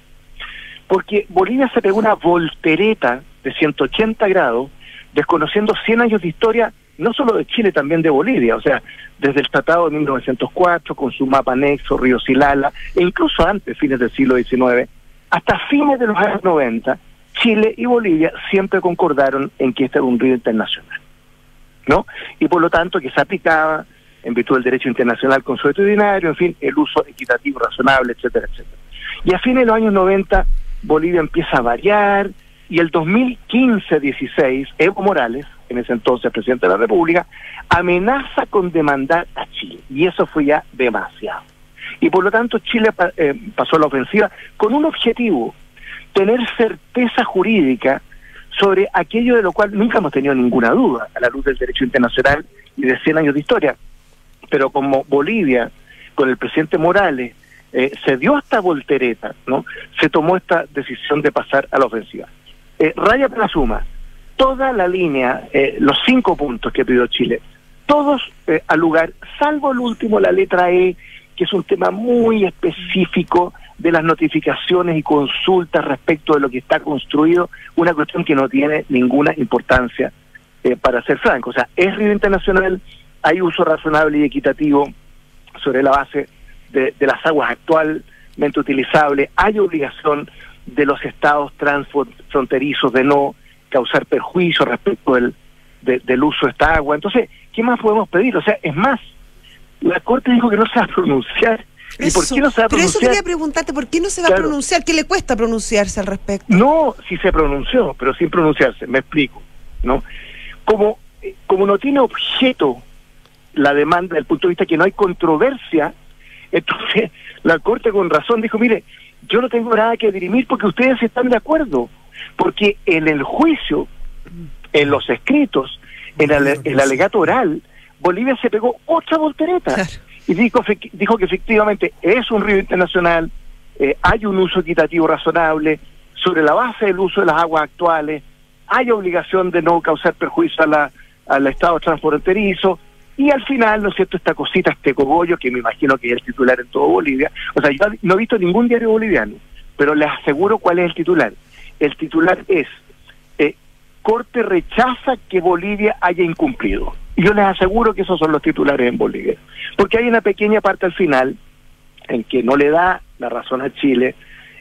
Speaker 4: Porque Bolivia se pegó una voltereta de 180 grados, desconociendo 100 años de historia, no solo de Chile, también de Bolivia, o sea, desde el Tratado de 1904, con su mapa anexo, Río Silala, e incluso antes, fines del siglo XIX, hasta fines de los años 90, Chile y Bolivia siempre concordaron en que este era un río internacional. Y por lo tanto que se aplicaba en virtud del derecho internacional consuetudinario, en fin, el uso equitativo, razonable, etcétera, etcétera. Y a fines de los años 90 Bolivia empieza a variar y el 2015-16, Evo Morales, en ese entonces presidente de la República, amenaza con demandar a Chile. Y eso fue ya demasiado. Y por lo tanto Chile eh, pasó a la ofensiva con un objetivo, tener certeza jurídica sobre aquello de lo cual nunca hemos tenido ninguna duda, a la luz del derecho internacional y de 100 años de historia. Pero como Bolivia, con el presidente Morales, eh, se dio esta voltereta, ¿no? Se tomó esta decisión de pasar a la ofensiva. Eh, raya para toda la línea, eh, los cinco puntos que pidió Chile, todos eh, al lugar, salvo el último, la letra E, que es un tema muy específico de las notificaciones y consultas respecto de lo que está construido, una cuestión que no tiene ninguna importancia eh, para ser franco. O sea, es río internacional, hay uso razonable y equitativo sobre la base de, de las aguas actualmente utilizables, hay obligación de los estados transfronterizos de no causar perjuicio respecto del, del uso de esta agua. Entonces, ¿qué más podemos pedir? O sea, es más, la Corte dijo que no se va a pronunciar.
Speaker 1: ¿Y por qué no se va a pronunciar? Pero eso quería preguntarte, ¿por qué no se va a pronunciar? ¿Qué le cuesta pronunciarse al respecto?
Speaker 4: No, si se pronunció, pero sin pronunciarse, me explico, ¿no? Como, como no tiene objeto la demanda desde el punto de vista que no hay controversia, entonces la Corte con razón dijo, mire, yo no tengo nada que dirimir porque ustedes están de acuerdo, porque en el juicio, en los escritos, en el, alegato oral, Bolivia se pegó otra voltereta y dijo, dijo que efectivamente es un río internacional, eh, hay un uso equitativo razonable, sobre la base del uso de las aguas actuales, hay obligación de no causar perjuicio a la, al Estado transfronterizo, y al final, ¿no es cierto?, esta cosita, este cogollo, que me imagino que es el titular en todo Bolivia. O sea, yo no he visto ningún diario boliviano, pero les aseguro cuál es el titular. El titular es, eh, Corte rechaza que Bolivia haya incumplido. Yo les aseguro que esos son los titulares en Bolivia. Porque hay una pequeña parte al final en que no le da la razón a Chile,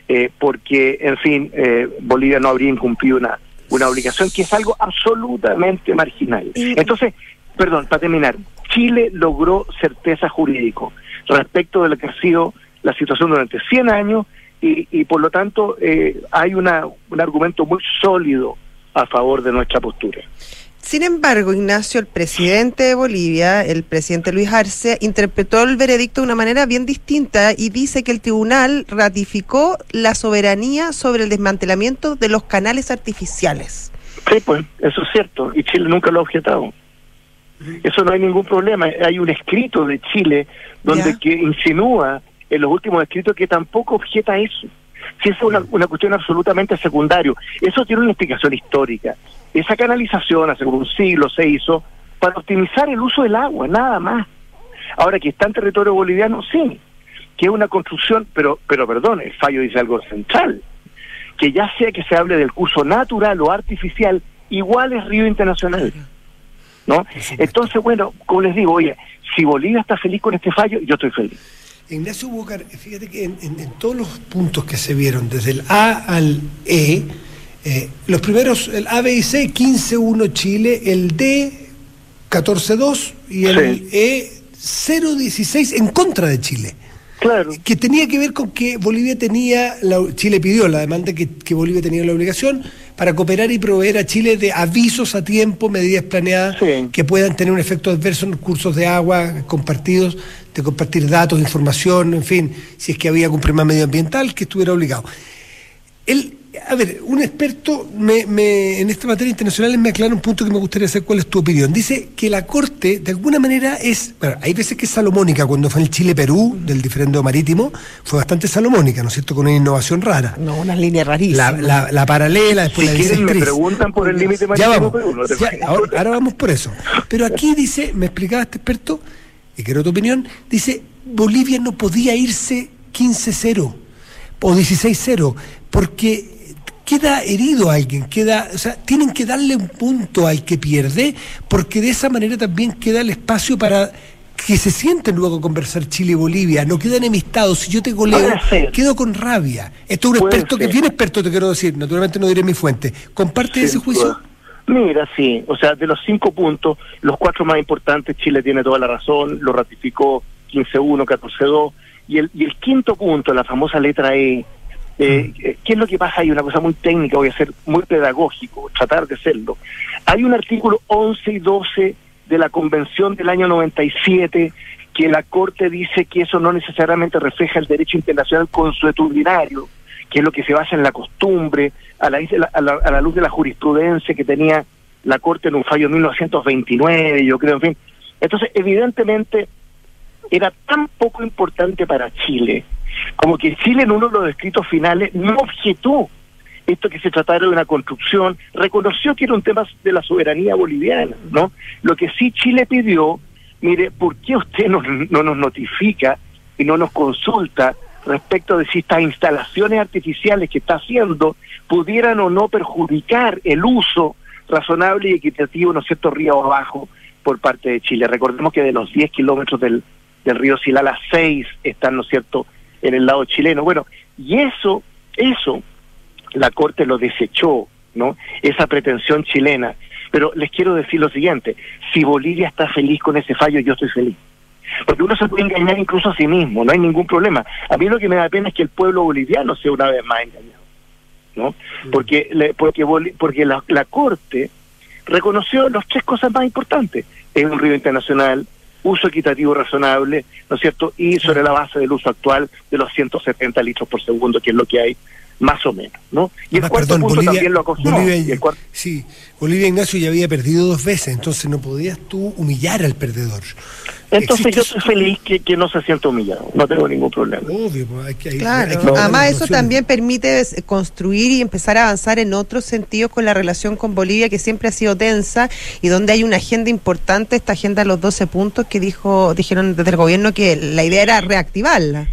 Speaker 4: eh, porque, en fin, eh, Bolivia no habría incumplido una, una obligación que es algo absolutamente marginal. Entonces, perdón, para terminar, Chile logró certeza jurídico respecto de lo que ha sido la situación durante 100 años y, y por lo tanto eh, hay una, un argumento muy sólido a favor de nuestra postura.
Speaker 1: Sin embargo, Ignacio, el presidente de Bolivia, el presidente Luis Arce, interpretó el veredicto de una manera bien distinta y dice que el tribunal ratificó la soberanía sobre el desmantelamiento de los canales artificiales.
Speaker 4: Sí, pues, eso es cierto, y Chile nunca lo ha objetado. Eso no hay ningún problema. Hay un escrito de Chile donde que insinúa en los últimos escritos que tampoco objeta eso. Si es una, una cuestión absolutamente secundaria. Eso tiene una explicación histórica. Esa canalización hace un siglo se hizo para optimizar el uso del agua, nada más. Ahora que está en territorio boliviano, sí, que es una construcción, pero, pero perdón, el fallo dice algo central, que ya sea que se hable del curso natural o artificial, igual es río internacional. ¿no? Entonces, bueno, como les digo, oye, si Bolivia está feliz con este fallo, yo estoy feliz.
Speaker 3: Ignacio Búcar, fíjate que en, todos los puntos que se vieron, desde el A al E, eh, los primeros, el A, B y C, 15-1 Chile, el D, 14-2 y el E, 0-16 en contra de Chile.
Speaker 4: Claro.
Speaker 3: Que tenía que ver con que Bolivia tenía, Chile pidió la demanda que, que Bolivia tenía la obligación para cooperar y proveer a Chile de avisos a tiempo, medidas planeadas que puedan tener un efecto adverso en cursos de agua compartidos, de compartir datos, información, en fin, si es que había algún problema medioambiental que estuviera obligado. El, a ver, un experto me, me, en esta materia internacional me aclara un punto que me gustaría saber cuál es tu opinión. Dice que la Corte, de alguna manera, es. Bueno, hay veces que es salomónica. Cuando fue en el Chile-Perú, del diferendo marítimo, fue bastante salomónica, ¿no es cierto? Con una innovación rara.
Speaker 1: No, una línea rarísima.
Speaker 3: La, la, paralela, después
Speaker 4: si
Speaker 3: la
Speaker 4: quieren, me preguntan por el límite marítimo.
Speaker 3: Ya vamos. ahora, ahora vamos por eso. Pero aquí dice, me explicaba este experto, y quiero tu opinión, dice: Bolivia no podía irse 15-0 o 16-0, porque queda herido alguien, queda, o sea, tienen que darle un punto al que pierde, porque de esa manera también queda el espacio para que se sienten luego a conversar Chile y Bolivia, no quedan enemistados, si yo te goleo, quedo con rabia. Esto es un experto que viene experto, te quiero decir, naturalmente no diré mi fuente. ¿Comparte ese juicio?
Speaker 4: Mira, sí, o sea, de los cinco puntos, los cuatro más importantes, Chile tiene toda la razón, lo ratificó 15-1, 14-2, y el, y el quinto punto, la famosa letra E, Eh, eh, ¿Qué es lo que pasa? Hay una cosa muy técnica, voy a ser muy pedagógico, tratar de serlo. Hay un artículo 11 y 12 de la Convención del año 97 que la Corte dice que eso no necesariamente refleja el derecho internacional consuetudinario, que es lo que se basa en la costumbre, a la, a la, a la luz de la jurisprudencia que tenía la Corte en un fallo de 1929, yo creo, en fin. Entonces, evidentemente, era tan poco importante para Chile, como que Chile en uno de los escritos finales no objetó esto que se tratara de una construcción, reconoció que era un tema de la soberanía boliviana, ¿no? Lo que sí Chile pidió, mire, ¿por qué usted no, no nos notifica y no nos consulta respecto de si estas instalaciones artificiales que está haciendo pudieran o no perjudicar el uso razonable y equitativo, ¿no es cierto?, río abajo por parte de Chile. Recordemos que de los 10 kilómetros del, del río Silala, 6 están, ¿no es cierto?, en el lado chileno. Bueno, y eso, eso, la Corte lo desechó, ¿no? Esa pretensión chilena. Pero les quiero decir lo siguiente, si Bolivia está feliz con ese fallo, yo estoy feliz. Porque uno se puede engañar incluso a sí mismo, no hay ningún problema. A mí lo que me da pena es que el pueblo boliviano sea una vez más engañado, ¿no? Porque, le, porque, porque la, la Corte reconoció las tres cosas más importantes. Es un río internacional, uso equitativo razonable, ¿no es cierto? Y sobre la base del uso actual de los 170 litros por segundo, que es lo que hay más o menos, ¿no? Y el cuarto
Speaker 3: perdón,
Speaker 4: punto
Speaker 3: Bolivia-
Speaker 4: también lo acogió.
Speaker 3: Bolivia-
Speaker 4: y el cuarto-
Speaker 3: Sí, Bolivia Ignacio ya había perdido dos veces, entonces no podías tú humillar al perdedor.
Speaker 4: entonces
Speaker 3: Existe
Speaker 4: yo estoy feliz que, que no se sienta humillado, no tengo ningún problema.
Speaker 3: Obvio, pues, hay que, hay-
Speaker 1: Claro,
Speaker 3: hay que buscar
Speaker 1: además eso también permite construir y empezar a avanzar en otros sentidos con la relación con Bolivia que siempre ha sido tensa y donde hay una agenda importante, esta agenda de los 12 puntos que dijo dijeron desde el gobierno que la idea era reactivarla.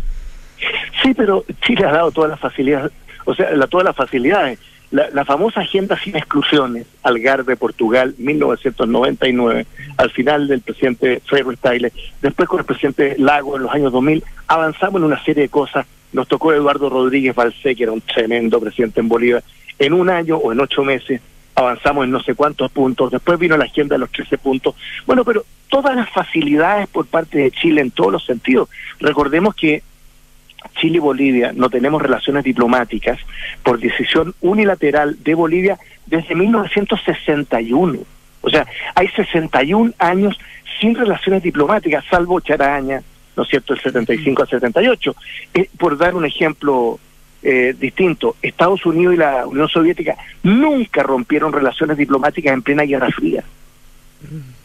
Speaker 4: Sí, pero Chile ha dado todas las facilidades, o sea, la, todas las facilidades. La, famosa agenda sin exclusiones, Algarve, Portugal, 1999, al final del presidente Freire Style, después con el presidente Lago en los años 2000, avanzamos en una serie de cosas. Nos tocó Eduardo Rodríguez Balcé, que era un tremendo presidente en Bolivia. En un año o en ocho meses avanzamos en no sé cuántos puntos. Después vino la agenda de los 13 puntos. Bueno, pero todas las facilidades por parte de Chile en todos los sentidos. Recordemos que Chile y Bolivia no tenemos relaciones diplomáticas por decisión unilateral de Bolivia desde 1961. O sea, hay 61 años sin relaciones diplomáticas, salvo Charaña, ¿no es cierto?, el 75 al 78. Eh, por dar un ejemplo eh, distinto, Estados Unidos y la Unión Soviética nunca rompieron relaciones diplomáticas en plena Guerra Fría.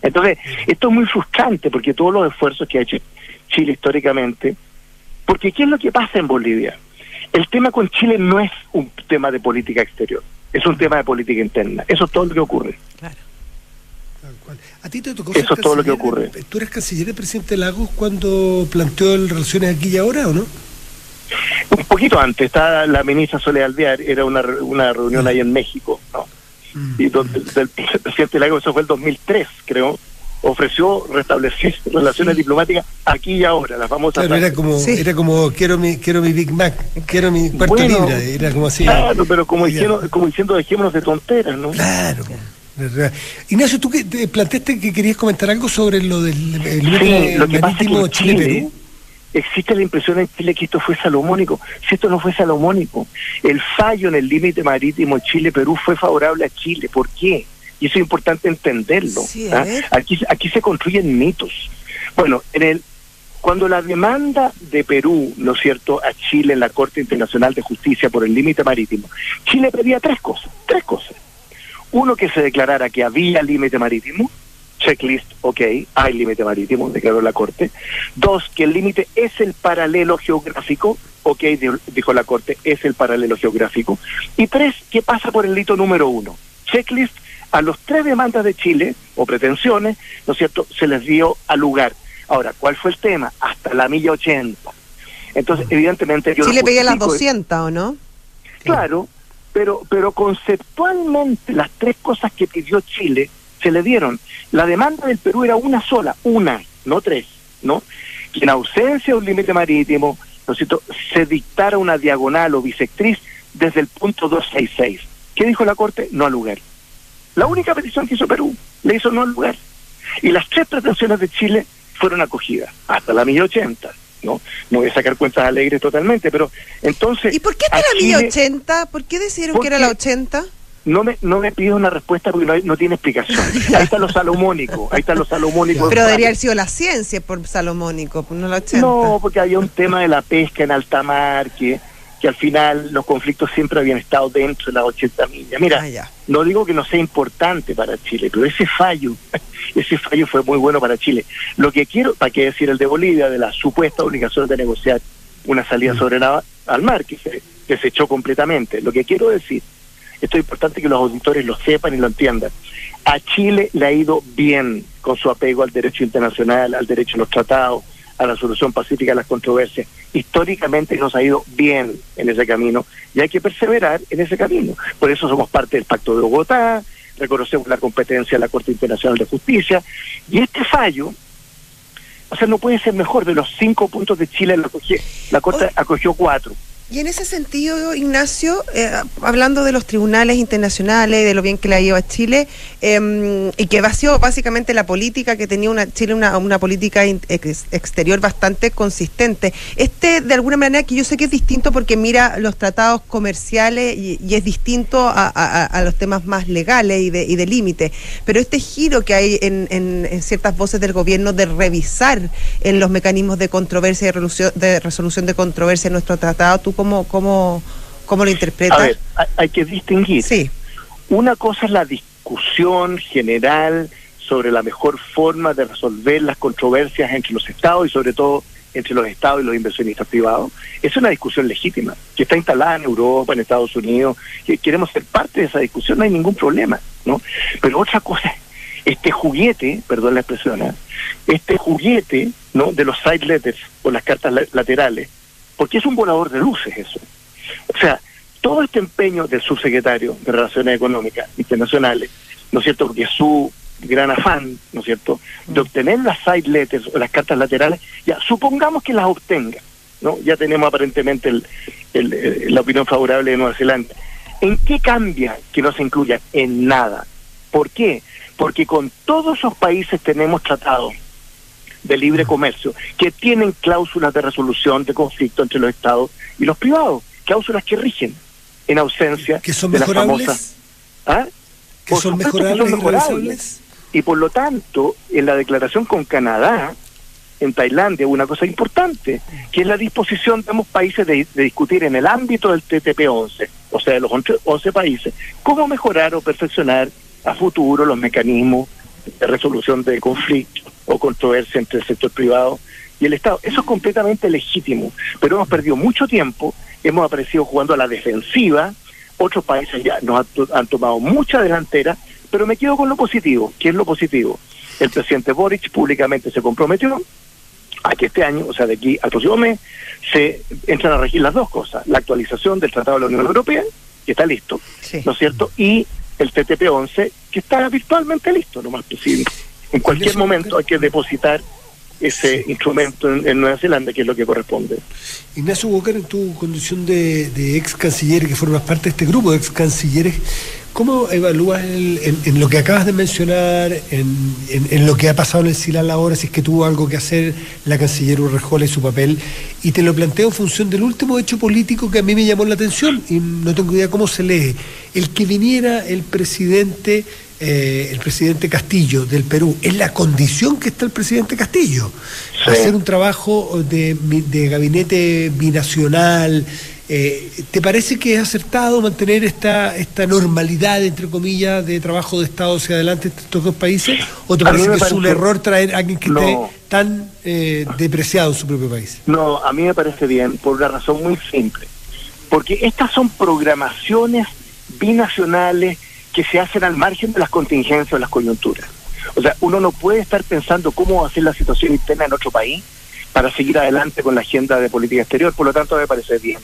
Speaker 4: Entonces, esto es muy frustrante porque todos los esfuerzos que ha hecho Chile históricamente porque ¿qué es lo que pasa en Bolivia? El tema con Chile no es un tema de política exterior, es un tema de política interna. Eso es todo lo que ocurre.
Speaker 3: Tal cual. A ti te tocó
Speaker 4: Eso es todo lo que ocurre.
Speaker 3: ¿Tú eres canciller del presidente Lagos cuando planteó el relaciones aquí y ahora o no?
Speaker 4: Un poquito antes, está la ministra Soledad Alvear, era una, re- una reunión ahí en México, ¿no?
Speaker 3: Mm.
Speaker 4: Y donde el, el presidente Lagos, eso fue el 2003, creo, ofreció restablecer relaciones diplomáticas aquí y ahora, la famosa...
Speaker 3: Claro, era como,
Speaker 1: Sí.
Speaker 3: era como quiero mi, quiero mi Big Mac, quiero mi cuarto
Speaker 4: Bueno,
Speaker 3: libra, era como así.
Speaker 4: Claro, pero como diciendo, como diciendo dejémonos de tonteras, ¿no?
Speaker 3: Claro. Ignacio, tú que te planteaste que querías comentar algo sobre lo del el
Speaker 4: Sí,
Speaker 3: límite
Speaker 4: lo que pasa es que
Speaker 3: marítimo
Speaker 4: en Chile
Speaker 3: Chile-Perú.
Speaker 4: existe la impresión en Chile que esto fue salomónico. Si esto no fue salomónico, el fallo en el límite marítimo Chile-Perú fue favorable a Chile. ¿Por qué? Y eso es importante entenderlo.
Speaker 1: Sí,
Speaker 4: ¿ah? Aquí, aquí se construyen mitos. Bueno, en el cuando la demanda de Perú, ¿no es cierto?, a Chile en la Corte Internacional de Justicia por el límite marítimo, Chile pedía tres cosas, tres cosas. Uno, que se declarara que había límite marítimo, checklist, ok, hay límite marítimo, declaró la Corte. Dos, que el límite es el paralelo geográfico, ok, di- dijo la Corte, es el paralelo geográfico. Y tres, que pasa por el hito número uno, checklist, a los tres demandas de Chile, o pretensiones, ¿no es cierto?, se les dio al lugar. Ahora, ¿cuál fue el tema? Hasta la milla 80. Entonces, evidentemente... yo
Speaker 1: Chile pedía las
Speaker 4: justifico,
Speaker 1: 200, ¿o no?
Speaker 4: Claro, pero, pero conceptualmente las tres cosas que pidió Chile se le dieron. La demanda del Perú era una sola, una, no tres, ¿no? Que en ausencia de un límite marítimo, ¿no es cierto?, se dictara una diagonal o bisectriz desde el punto 266. ¿Qué dijo la Corte? No al lugar. La única petición que hizo Perú le hizo no al lugar. Y las tres pretensiones de Chile fueron acogidas, hasta la 1080. ¿no? No voy a sacar cuentas alegres totalmente, pero entonces...
Speaker 1: ¿Y por qué está
Speaker 4: a
Speaker 1: la milla
Speaker 4: Chile-
Speaker 1: 80? ¿Por qué decidieron que era la 80?
Speaker 4: No me, no me pides una respuesta porque no, hay- no tiene explicación. Ahí está lo salomónico, ahí está lo salomónico.
Speaker 1: Pero debería haber sido la ciencia por Salomónico, no la 80.
Speaker 4: No, porque había un tema de la pesca en alta mar, que, que al final los conflictos siempre habían estado dentro de las 80 millas. Mira,
Speaker 1: Ah,
Speaker 4: no digo que no sea importante para Chile, pero ese fallo, ese fallo fue muy bueno para Chile. Lo que quiero, para qué decir el de Bolivia, de la supuesta obligación de negociar una salida soberana al mar, que se desechó completamente. Lo que quiero decir, esto es importante que los auditores lo sepan y lo entiendan. A Chile le ha ido bien con su apego al derecho internacional, al derecho a los tratados, a la solución pacífica de las controversias. Históricamente nos ha ido bien en ese camino y hay que perseverar en ese camino. Por eso somos parte del Pacto de Bogotá, reconocemos la competencia de la Corte Internacional de Justicia y este fallo, o sea, no puede ser mejor. De los cinco puntos de Chile, la, acogió- la Corte acogió cuatro.
Speaker 1: Y en ese sentido, Ignacio, eh, hablando de los tribunales internacionales, de lo bien que la lleva Chile, eh, y que vació básicamente la política que tenía una Chile, una, una política exterior bastante consistente. Este, de alguna manera, que yo sé que es distinto porque mira los tratados comerciales y, y es distinto a, los temas más legales y de, y de límite, pero este giro que hay en, en- en ciertas voces del gobierno de revisar en los mecanismos de controversia y de, resolución de controversia en nuestro tratado, ¿tú cómo, cómo, cómo lo interpretas?
Speaker 4: A ver, hay, que distinguir.
Speaker 1: Sí,
Speaker 4: Una cosa es la discusión general sobre la mejor forma de resolver las controversias entre los estados y sobre todo entre los estados y los inversionistas privados. Es una discusión legítima que está instalada en Europa, en Estados Unidos, que queremos ser parte de esa discusión, no hay ningún problema, ¿no? Pero otra cosa es este juguete, perdón la expresión, ¿eh? este juguete, ¿no? De los side letters o las cartas la- laterales, porque es un volador de luces eso. O sea, todo este empeño del subsecretario de Relaciones Económicas Internacionales, ¿no es cierto? Porque su gran afán, ¿no es cierto?, de obtener las side letters o las cartas laterales, ya supongamos que las obtenga, ¿no? Ya tenemos aparentemente el- el- la opinión favorable de Nueva Zelanda. ¿En qué cambia que no se incluya? En nada. ¿Por qué? Porque con todos esos países tenemos tratados de libre comercio que tienen cláusulas de resolución de conflicto entre los estados y los privados, cláusulas que rigen en ausencia
Speaker 3: que son
Speaker 4: de las famosas ¿Ah?
Speaker 3: que
Speaker 4: Por
Speaker 3: son
Speaker 4: que
Speaker 3: mejorables
Speaker 4: son
Speaker 3: y
Speaker 4: mejorables.
Speaker 3: revisables.
Speaker 4: Y por lo tanto, en la declaración con Canadá, en Tailandia, una cosa importante, que es la disposición de ambos países de, de discutir en el ámbito del TTP-11, o sea, de los 11 11 países, cómo mejorar o perfeccionar a futuro los mecanismos de resolución de conflictos o controversia entre el sector privado y el Estado. Eso es completamente legítimo, pero hemos perdido mucho tiempo, hemos aparecido jugando a la defensiva, otros países ya nos han, to- han tomado mucha delantera, pero me quedo con lo positivo. ¿Qué es lo positivo? El presidente Boric públicamente se comprometió a que este año, o sea, de aquí al próximo mes, se entran a regir las dos cosas. La actualización del Tratado de la Unión Europea, que está listo,
Speaker 1: sí.
Speaker 4: ¿no es cierto? Y el TTP-11, que está virtualmente listo, lo más posible. En cualquier momento hay que depositar ese instrumento en, en Nueva Zelanda, que es lo que corresponde.
Speaker 3: Ignacio Walker, en tu condición de, de ex canciller, que formas parte de este grupo de ex cancilleres, ¿cómo evalúas el- en, en lo que acabas de mencionar, en, lo que ha pasado en el SILAL ahora, si es que tuvo algo que hacer la canciller Urrejola y su papel? Y te lo planteo en función del último hecho político que a mí me llamó la atención y no tengo idea cómo se lee. El que viniera el presidente eh, el presidente Castillo del Perú, es la condición que está el presidente Castillo.
Speaker 4: Sí.
Speaker 3: Hacer un trabajo de, de gabinete binacional. eh, ¿Te parece que es acertado mantener esta, esta normalidad, entre comillas, de trabajo de Estado hacia adelante entre estos dos países? ¿O te parece que es un error traer a alguien que
Speaker 4: No.
Speaker 3: esté tan eh, depreciado en su propio país?
Speaker 4: No, a mí me parece bien, por una razón muy simple. Porque estas son programaciones binacionales que se hacen al margen de las contingencias o las coyunturas. O sea, uno no puede estar pensando cómo va a ser la situación interna en otro país para seguir adelante con la agenda de política exterior. Por lo tanto, me parece bien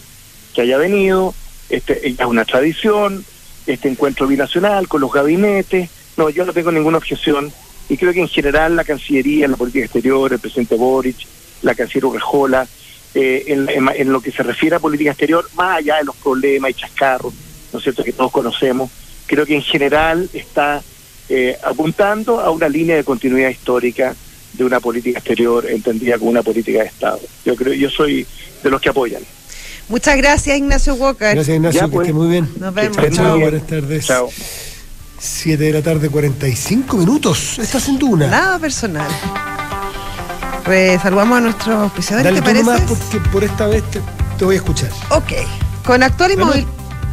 Speaker 4: que haya venido, este, es una tradición, este encuentro binacional con los gabinetes. No, yo no tengo ninguna objeción y creo que en general la Cancillería, la política exterior, el presidente Boric, la canciller Urrejola, eh, en- en lo que se refiere a política exterior, más allá de los problemas y chascarros, ¿no es cierto?, que todos conocemos, creo que en general está eh, apuntando a una línea de continuidad histórica de una política exterior entendida como una política de Estado. Yo creo, yo soy de los que apoyan.
Speaker 1: Muchas gracias, Ignacio Walker.
Speaker 3: Gracias, Ignacio,
Speaker 4: Ya,
Speaker 3: que
Speaker 4: pues.
Speaker 3: esté muy bien.
Speaker 1: Nos vemos.
Speaker 3: Chao,
Speaker 1: Chao.
Speaker 3: buenas tardes.
Speaker 4: Chao.
Speaker 3: 7 de la tarde, 45 minutos. Estás en Duna.
Speaker 1: Nada personal. Pues saludamos a nuestros auspiciadores,
Speaker 3: Dale
Speaker 1: ¿te parece?
Speaker 3: nomás porque por esta vez te, te voy a escuchar.
Speaker 1: Ok. Con actual y
Speaker 3: No, no,
Speaker 1: móvil.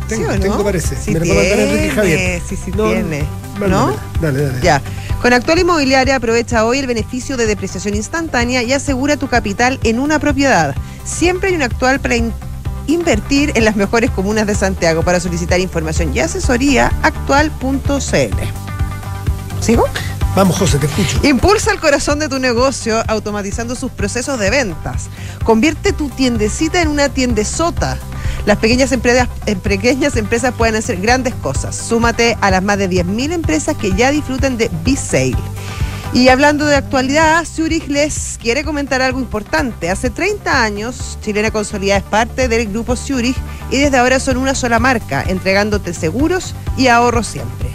Speaker 3: Tengo-
Speaker 1: ¿Sí o no?
Speaker 3: tengo, parece.
Speaker 1: Sí
Speaker 3: Me Enrique Javier.
Speaker 1: Sí, sí
Speaker 3: No,
Speaker 1: tiene. ¿No?
Speaker 3: Dale, dale.
Speaker 1: Ya. Con Actual Inmobiliaria aprovecha hoy el beneficio de depreciación instantánea y asegura tu capital en una propiedad. Siempre hay un actual para in- invertir en las mejores comunas de Santiago. Para solicitar información y asesoría, actual.cl. ¿Sigo?
Speaker 3: Vamos, José, te escucho.
Speaker 1: Impulsa el corazón de tu negocio automatizando sus procesos de ventas. Convierte tu tiendecita en una tiendesota. Las pequeñas empresas, eh, pequeñas empresas pueden hacer grandes cosas. Súmate a las más de 10.000 empresas que ya disfrutan de B-Sale. Y hablando de actualidad, Zurich les quiere comentar algo importante. Hace 30 años, Chilena Consolidada es parte del grupo Zurich y desde ahora son una sola marca, entregándote seguros y ahorros siempre.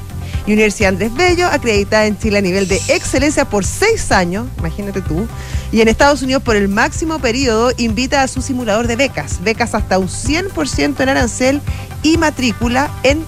Speaker 1: Y Universidad Andrés Bello, acreditada en Chile a nivel de excelencia por seis años, imagínate tú, y en Estados Unidos por el máximo periodo, invita a su simulador de becas. Becas hasta un 100% en arancel y matrícula en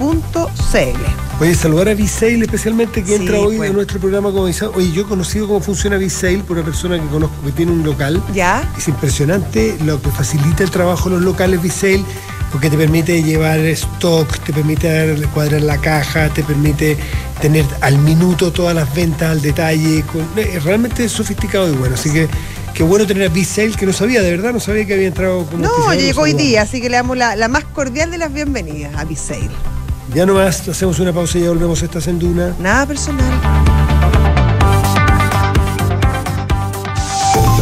Speaker 1: www.unap.cl.
Speaker 3: Oye, saludar a Visail especialmente que
Speaker 1: Sí,
Speaker 3: entra hoy
Speaker 1: pues.
Speaker 3: en nuestro programa como dice, Oye, yo he conocido cómo funciona Visail por una persona que conozco que tiene un local.
Speaker 1: ¿Ya?
Speaker 3: Es impresionante lo que facilita el trabajo de los locales Visail porque te permite llevar stock, te permite cuadrar la caja, te permite tener al minuto todas las ventas al detalle. con- eh, realmente es sofisticado y bueno. Así que qué bueno tener a Visail que no sabía, de verdad, no sabía que había entrado como
Speaker 1: No, llegó hoy día, así que le damos la, la más cordial de las bienvenidas a Bisail.
Speaker 3: Ya nomás hacemos una pausa y ya volvemos a esta senduna.
Speaker 1: Nada personal.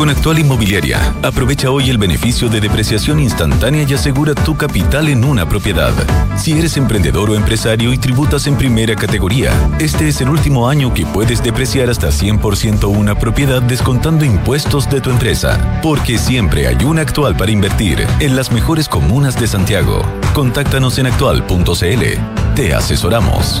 Speaker 5: Con Actual Inmobiliaria, aprovecha hoy el beneficio de depreciación instantánea y asegura tu capital en una propiedad. Si eres emprendedor o empresario y tributas en primera categoría, este es el último año que puedes depreciar hasta 100% una propiedad descontando impuestos de tu empresa. Porque siempre hay una actual para invertir en las mejores comunas de Santiago. Contáctanos en actual.cl. Te asesoramos.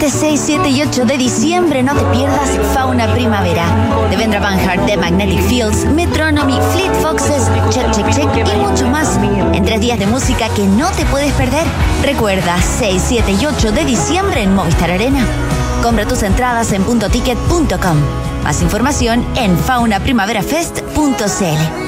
Speaker 6: Este 6, 7 y 8 de diciembre no te pierdas Fauna Primavera. De Vendra Van Hart, The Magnetic Fields, Metronomy, Fleet Foxes, Check Check Check y mucho más. En tres días de música que no te puedes perder. Recuerda, 6, 7 y 8 de diciembre en Movistar Arena. Compra tus entradas en puntoticket.com. Más información en faunaprimaverafest.cl.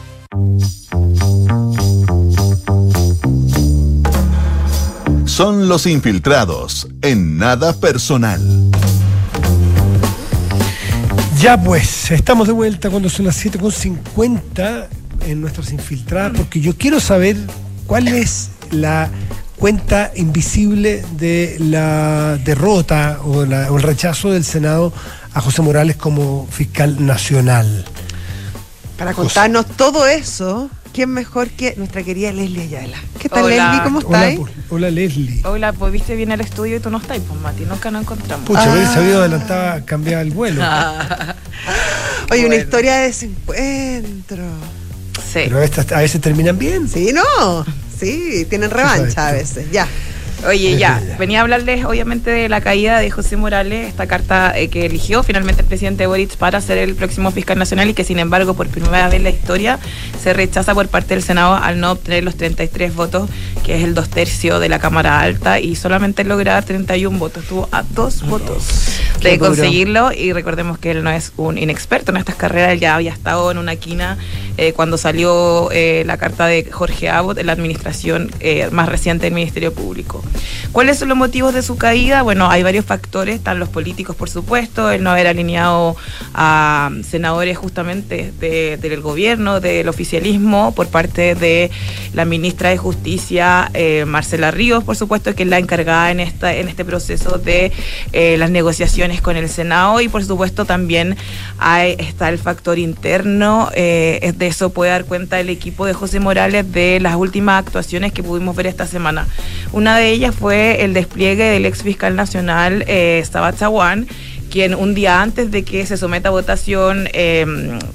Speaker 7: Son los infiltrados en nada personal.
Speaker 3: Ya pues, estamos de vuelta cuando son las 7.50 en nuestras infiltradas, porque yo quiero saber cuál es la cuenta invisible de la derrota o, la- o el rechazo del Senado a José Morales como fiscal nacional.
Speaker 1: Para contarnos todo eso, ¿quién mejor que nuestra querida Leslie Ayala? ¿Qué tal,
Speaker 8: Hola.
Speaker 1: Leslie? ¿Cómo
Speaker 3: Hola,
Speaker 1: estás?
Speaker 3: pues, hola Leslie.
Speaker 8: Hola, pues viste bien el estudio y tú no estás, pues Mati, nunca nos encontramos.
Speaker 3: Pucha,
Speaker 1: Ah.
Speaker 3: haber sabido adelantaba, cambiaba el vuelo.
Speaker 1: Oye, una historia de desencuentro.
Speaker 8: Sí.
Speaker 3: Pero estas a veces terminan bien.
Speaker 1: Sí, no. Sí, tienen revancha a veces. Ya.
Speaker 8: Oye, ya, venía a hablarles obviamente de la caída de José Morales, esta carta eh, que eligió finalmente el presidente Boric para ser el próximo fiscal nacional y que sin embargo por primera vez en la historia se rechaza por parte del Senado al no obtener los 33 votos, que es el dos tercios de la Cámara Alta y solamente lograr 31 votos. Estuvo a dos. votos de conseguirlo. Y recordemos que él no es un inexperto en estas carreras, él ya había estado en una quina eh, cuando salió eh, la carta de Jorge Abbott en la administración eh, más reciente del Ministerio Público. ¿Cuáles son los motivos de su caída? Bueno, hay varios factores, están los políticos, por supuesto, el no haber alineado a senadores justamente de- del gobierno, del oficialismo, por parte de la ministra de Justicia, Marcela Ríos, por supuesto, que es la encargada en, esta, en este proceso de las negociaciones con el Senado y, por supuesto, también hay, está el factor interno, eh, de eso puede dar cuenta el equipo de José Morales de las últimas actuaciones que pudimos ver esta semana. Una de ellas fue el despliegue del ex fiscal nacional eh, Sabat Chaguán, quien un día antes de que se someta a votación eh,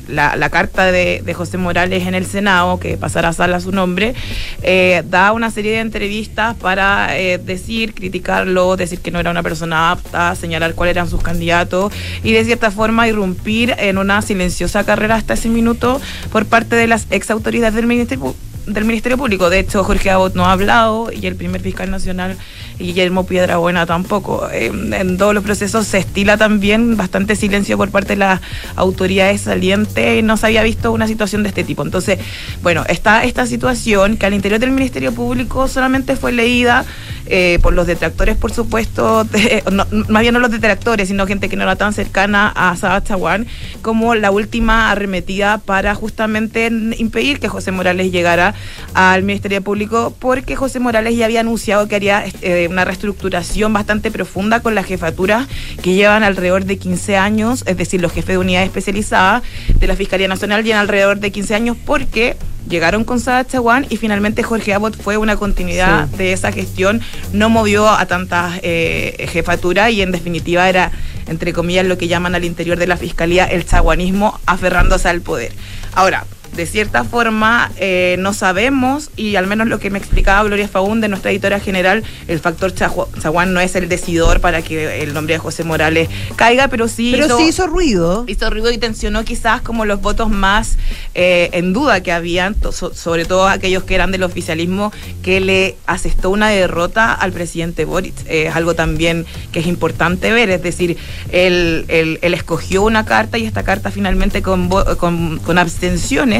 Speaker 8: la, carta de, José Morales en el Senado, que pasará a sala su nombre, eh, da una serie de entrevistas para eh, decir, criticarlo, decir que no era una persona apta, señalar cuáles eran sus candidatos y de cierta forma irrumpir en una silenciosa carrera hasta ese minuto por parte de las ex autoridades del Ministerio del Ministerio Público. De hecho, Jorge Abbott no ha hablado y el primer fiscal nacional, Guillermo Piedrabuena, tampoco. Eh, en todos los procesos se estila también bastante silencio por parte de las autoridades salientes no se había visto una situación de este tipo. Entonces, bueno, está esta situación que al interior del Ministerio Público solamente fue leída eh, por los detractores, por supuesto, no, más bien no los detractores, sino gente que no era tan cercana a Sabat Chaguán, como la última arremetida para justamente impedir que José Morales llegara al Ministerio Público, porque José Morales ya había anunciado que haría eh, una reestructuración bastante profunda con las jefaturas que llevan alrededor de 15 años, es decir, los jefes de unidad especializada de la Fiscalía Nacional llevan alrededor de 15 años porque llegaron con Sadat Chaguán y finalmente Jorge Abbott fue una continuidad de esa gestión, no movió a tantas eh, jefaturas y en definitiva era, entre comillas, lo que llaman al interior de la Fiscalía el chaguanismo aferrándose al poder. Ahora, de cierta forma, eh, no sabemos, y al menos lo que me explicaba Gloria Faunde, nuestra editora general, el factor Chaguán no es el decidor para que el nombre de José Morales caiga, pero sí
Speaker 1: Pero sí hizo ruido.
Speaker 8: hizo ruido y tensionó quizás como los votos más eh, en duda que habían, so- sobre todo aquellos que eran del oficialismo, que le asestó una derrota al presidente Boric. Eh, es algo también que es importante ver, es decir, él, él- él escogió una carta y esta carta finalmente con, con abstenciones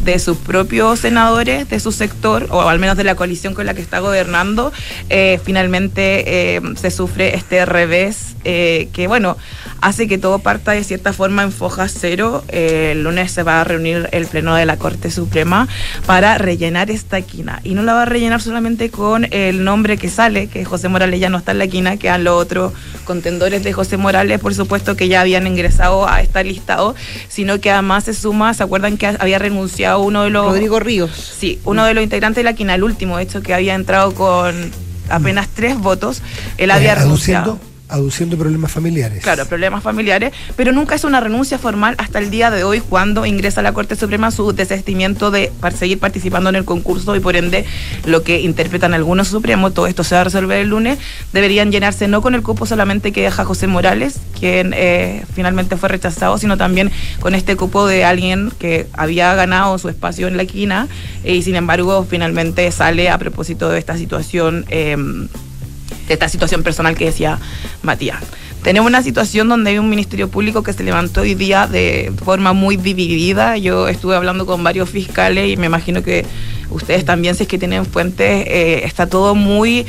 Speaker 8: de sus propios senadores, de su sector, o al menos de la coalición con la que está gobernando, eh, finalmente eh, se sufre este revés eh, que, bueno, hace que todo parta de cierta forma en foja cero. Eh, el lunes se va a reunir el Pleno de la Corte Suprema para rellenar esta quina. Y no la va a rellenar solamente con el nombre que sale, que José Morales ya no está en la quina, quedan los otros contendores de José Morales, por supuesto, que ya habían ingresado a esta listado, sino que además se suma, ¿se acuerdan que había renunciado uno de los...
Speaker 1: Rodrigo Ríos.
Speaker 8: Sí, uno de los integrantes de la quina, el último, de hecho, que había entrado con apenas tres votos, él había renunciado.
Speaker 3: Aduciendo problemas familiares.
Speaker 8: Claro, problemas familiares, pero nunca es una renuncia formal hasta el día de hoy cuando ingresa a la Corte Suprema su desistimiento de seguir participando en el concurso y por ende lo que interpretan algunos supremos, todo esto se va a resolver el lunes, deberían llenarse no con el cupo solamente que deja José Morales, quien eh, finalmente fue rechazado, sino también con este cupo de alguien que había ganado su espacio en la quina y sin embargo finalmente sale a propósito de esta situación. em, de esta situación personal que decía Matías. Tenemos una situación donde hay un ministerio público que se levantó hoy día de forma muy dividida. Yo estuve hablando con varios fiscales y me imagino que ustedes también, si es que tienen fuentes, eh, está todo muy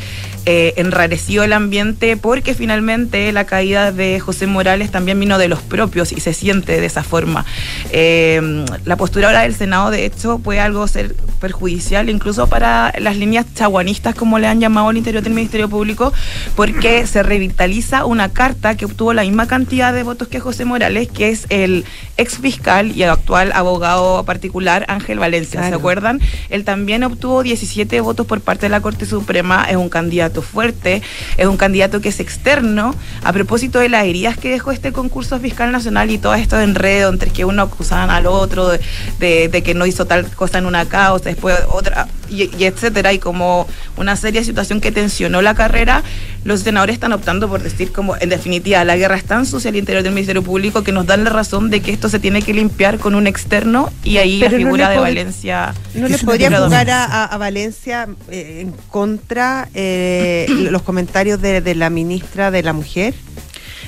Speaker 8: eh, enrarecido el ambiente porque finalmente la caída de José Morales también vino de los propios y se siente de esa forma. Eh, la postura ahora del Senado, de hecho, puede algo ser perjudicial incluso para las líneas chaguanistas, como le han llamado al interior del Ministerio Público, porque se revitaliza una carta que obtuvo la misma cantidad de votos que José Morales, que es el ex fiscal y actual abogado particular Ángel Valencia. ¿Se acuerdan? Él también obtuvo 17 votos por parte de la Corte Suprema, es un candidato fuerte, es un candidato que es externo. A propósito de las heridas que dejó este concurso fiscal nacional y todo esto enredo entre que uno acusaban al otro de, de- de que no hizo tal cosa en una causa, después otra, y, y etcétera, y como una seria situación que tensionó la carrera, los senadores están optando por decir como, en definitiva, la guerra es tan sucia al interior del Ministerio Público que nos dan la razón de que esto se tiene que limpiar con un externo y ahí
Speaker 1: Pero
Speaker 8: la
Speaker 1: no
Speaker 8: figura
Speaker 1: le
Speaker 8: de Valencia.
Speaker 1: ¿No le podría jugar a, a- a Valencia eh, en contra eh, los comentarios de, de la ministra de la Mujer?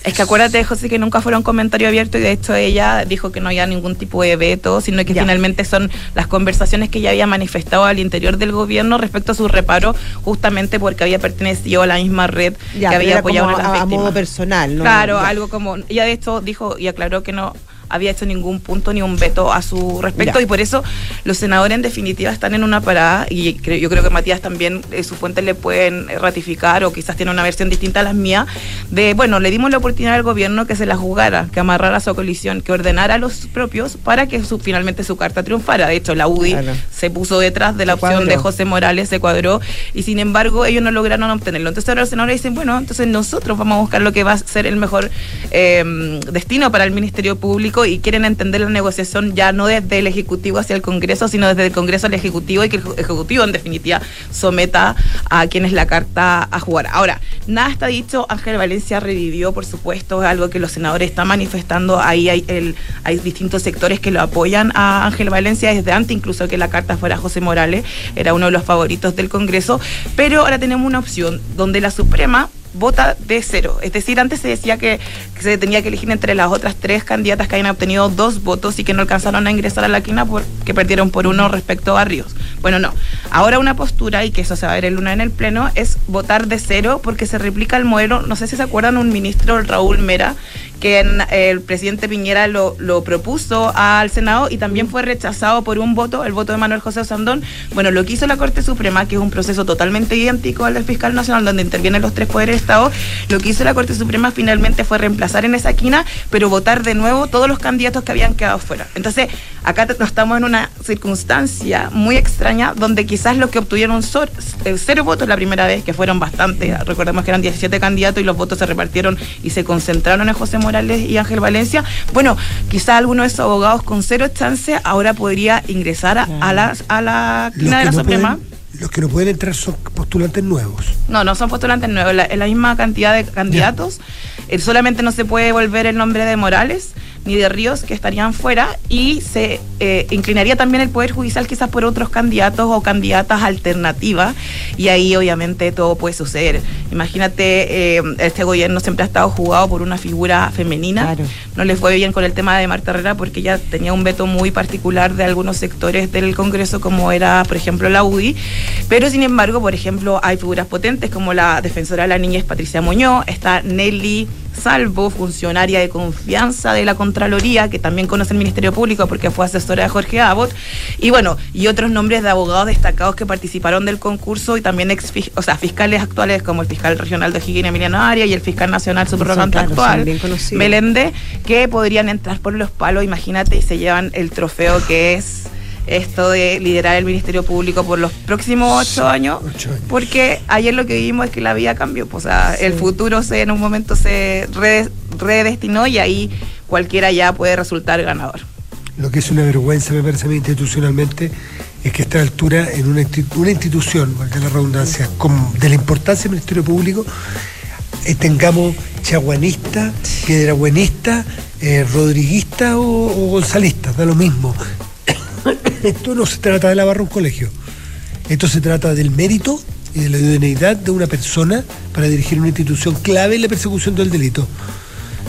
Speaker 8: Es que acuérdate, José, que nunca fueron comentario abierto y de hecho ella dijo que no había ningún tipo de veto, sino que finalmente son las conversaciones que ella había manifestado al interior del gobierno respecto a su reparo, justamente porque había pertenecido a la misma red
Speaker 1: Ya,
Speaker 8: que había apoyado a las
Speaker 1: a- modo personal, ¿no?
Speaker 8: Claro,
Speaker 1: Ya.
Speaker 8: algo como. Ella de hecho dijo y aclaró que no había hecho ningún punto ni un veto a su respecto
Speaker 1: Ya.
Speaker 8: y por eso los senadores en definitiva están en una parada y creo- yo creo que Matías también eh, sus fuentes le pueden ratificar o quizás tiene una versión distinta a las mías de bueno le dimos la oportunidad al gobierno que se la jugara que amarrara su coalición que ordenara a los propios para que su- finalmente su carta triunfara de hecho la UDI
Speaker 1: Claro.
Speaker 8: se puso detrás de la
Speaker 1: Se
Speaker 8: opción de. José Morales se cuadró y sin embargo ellos no lograron obtenerlo. Entonces ahora los senadores dicen, bueno, entonces nosotros vamos a buscar lo que va a ser el mejor eh, destino para el Ministerio Público y quieren entender la negociación ya no desde el Ejecutivo hacia el Congreso, sino desde el Congreso al Ejecutivo y que el Ejecutivo en definitiva someta a quienes la carta a jugar. Ahora, nada está dicho, Ángel Valencia revivió, por supuesto, es algo que los senadores están manifestando, ahí hay, hay distintos sectores que lo apoyan a Ángel Valencia. Desde antes incluso que la carta fuera José Morales, era uno de los favoritos del Congreso, pero ahora tenemos una opción donde la Suprema vota de cero. Es decir, antes se decía que, se tenía que elegir entre las otras tres candidatas que habían obtenido dos votos y que no alcanzaron a ingresar a la quina porque perdieron por uno respecto a Ríos. Bueno, no. Ahora una postura, y que eso se va a ver el lunes en el Pleno, es votar de cero porque se replica el modelo, no sé si se acuerdan, un ministro, Raúl Mera, que el presidente Piñera lo, propuso al Senado y también fue rechazado por un voto, el voto de Manuel José Sandón. Bueno, lo que hizo la Corte Suprema, que es un proceso totalmente idéntico al del fiscal nacional, donde intervienen los tres poderes del Estado, lo que hizo la Corte Suprema finalmente fue reemplazar en esa quina, pero votar de nuevo todos los candidatos que habían quedado fuera. Entonces, acá estamos en una circunstancia muy extraña, donde quizás los que obtuvieron eh, cero votos la primera vez, que fueron bastante, recordemos que eran 17 candidatos y los votos se repartieron y se concentraron en José Morales y Ángel Valencia. Bueno, quizás alguno de esos abogados con cero chance ahora podría ingresar a, a la, a la quina de la
Speaker 3: no
Speaker 8: Suprema.
Speaker 3: pueden, los que no pueden entrar son postulantes nuevos.
Speaker 8: No, no son postulantes nuevos, la, es la misma cantidad de candidatos. Eh, solamente no se puede devolver el nombre de Morales ni de Ríos, que estarían fuera, y se eh, inclinaría también el Poder Judicial quizás por otros candidatos o candidatas alternativas, y ahí obviamente todo puede suceder. Imagínate, eh, este gobierno siempre ha estado jugado por una figura femenina, no les fue bien con el tema de Marta Herrera porque ella tenía un veto muy particular de algunos sectores del Congreso, como era, por ejemplo, la UDI, pero sin embargo, por ejemplo, hay figuras potentes como la defensora de la niñez Patricia Muñoz, está Nelly Salvo, funcionaria de confianza de la Contraloría, que también conoce el Ministerio Público porque fue asesora de Jorge Abbott, y bueno, y otros nombres de abogados destacados que participaron del concurso y también ex, o sea, fiscales actuales como el fiscal regional de O'Higgins Emiliano Arias y el fiscal nacional subrogante
Speaker 1: claro,
Speaker 8: actual. Meléndez, que podrían entrar por los palos, imagínate, y se llevan el trofeo que es esto de liderar el Ministerio Público por los próximos ocho años, porque ayer lo que vimos es que la vida cambió, pues, o sea, el futuro se, en un momento se re- redestinó y ahí cualquiera ya puede resultar ganador.
Speaker 3: Lo que es una vergüenza, me parece a mí, institucionalmente, es que a esta altura, en una, insti- una institución, valga la redundancia, de la importancia del Ministerio Público, eh, tengamos chaguanistas, piedrabuenistas, eh, rodriguistas o, o gonzalistas, da lo mismo. Esto no se trata de lavar un colegio. Esto se trata del mérito y de la idoneidad de una persona para dirigir una institución clave en la persecución del delito.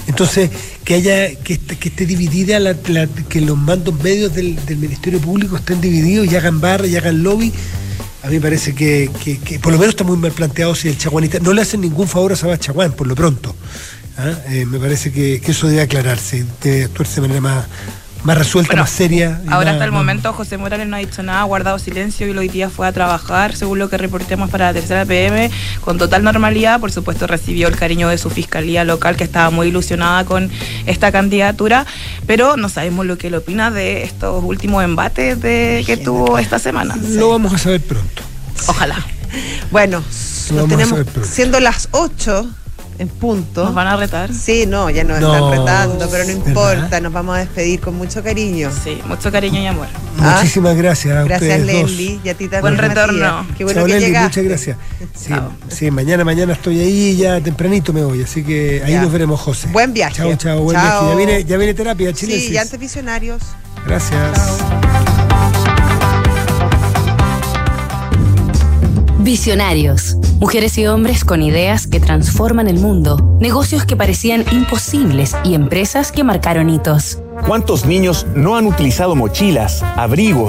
Speaker 3: Entonces, que haya, que que esté dividida, que los mandos medios del, Ministerio Público estén divididos y hagan barra y hagan lobby, a mí me parece que, que- por lo menos está muy mal planteado si el chaguanista no le hacen ningún favor a Sabás Chaguán, por lo pronto. ¿ah? Eh, me parece que, que eso debe aclararse, debe actuarse de manera más, más resuelta,
Speaker 8: Bueno,
Speaker 3: más seria.
Speaker 8: Ahora
Speaker 3: más-
Speaker 8: hasta el momento José Morales no ha dicho nada, ha guardado silencio y hoy día fue a trabajar, según lo que reportemos para la tercera PM, con total normalidad. Por supuesto recibió el cariño de su fiscalía local, que estaba muy ilusionada con esta candidatura, pero no sabemos lo que él opina de estos últimos embates de, que tuvo esta semana.
Speaker 3: Lo vamos a saber pronto.
Speaker 8: Ojalá.
Speaker 1: Bueno,
Speaker 3: Lo
Speaker 1: nos tenemos siendo las 8 en punto.
Speaker 8: ¿Nos van a retar?
Speaker 1: Sí, no, ya nos
Speaker 3: No,
Speaker 1: están retando, pero no
Speaker 3: ¿verdad?
Speaker 1: importa, nos vamos a despedir con mucho cariño.
Speaker 8: Sí, mucho cariño y amor.
Speaker 1: Ah.
Speaker 3: Muchísimas gracias a
Speaker 1: Gracias. Leslie, y a ti también.
Speaker 8: Buen retorno.
Speaker 1: Qué bueno
Speaker 3: Chao,
Speaker 1: que llegaste.
Speaker 3: muchas gracias. Sí, sí, mañana, mañana estoy ahí, ya tempranito me voy, así que ahí
Speaker 1: Ya.
Speaker 3: nos veremos, José.
Speaker 1: Buen viaje.
Speaker 3: Chao, chao, buen
Speaker 1: Chao.
Speaker 3: viaje. Ya viene, ya viene terapia, Chile.
Speaker 1: Sí, y antes visionarios.
Speaker 3: Gracias.
Speaker 9: Visionarios. Mujeres y hombres con ideas que transforman el mundo, negocios que parecían imposibles y empresas que marcaron hitos.
Speaker 10: ¿Cuántos niños no han utilizado mochilas, abrigos,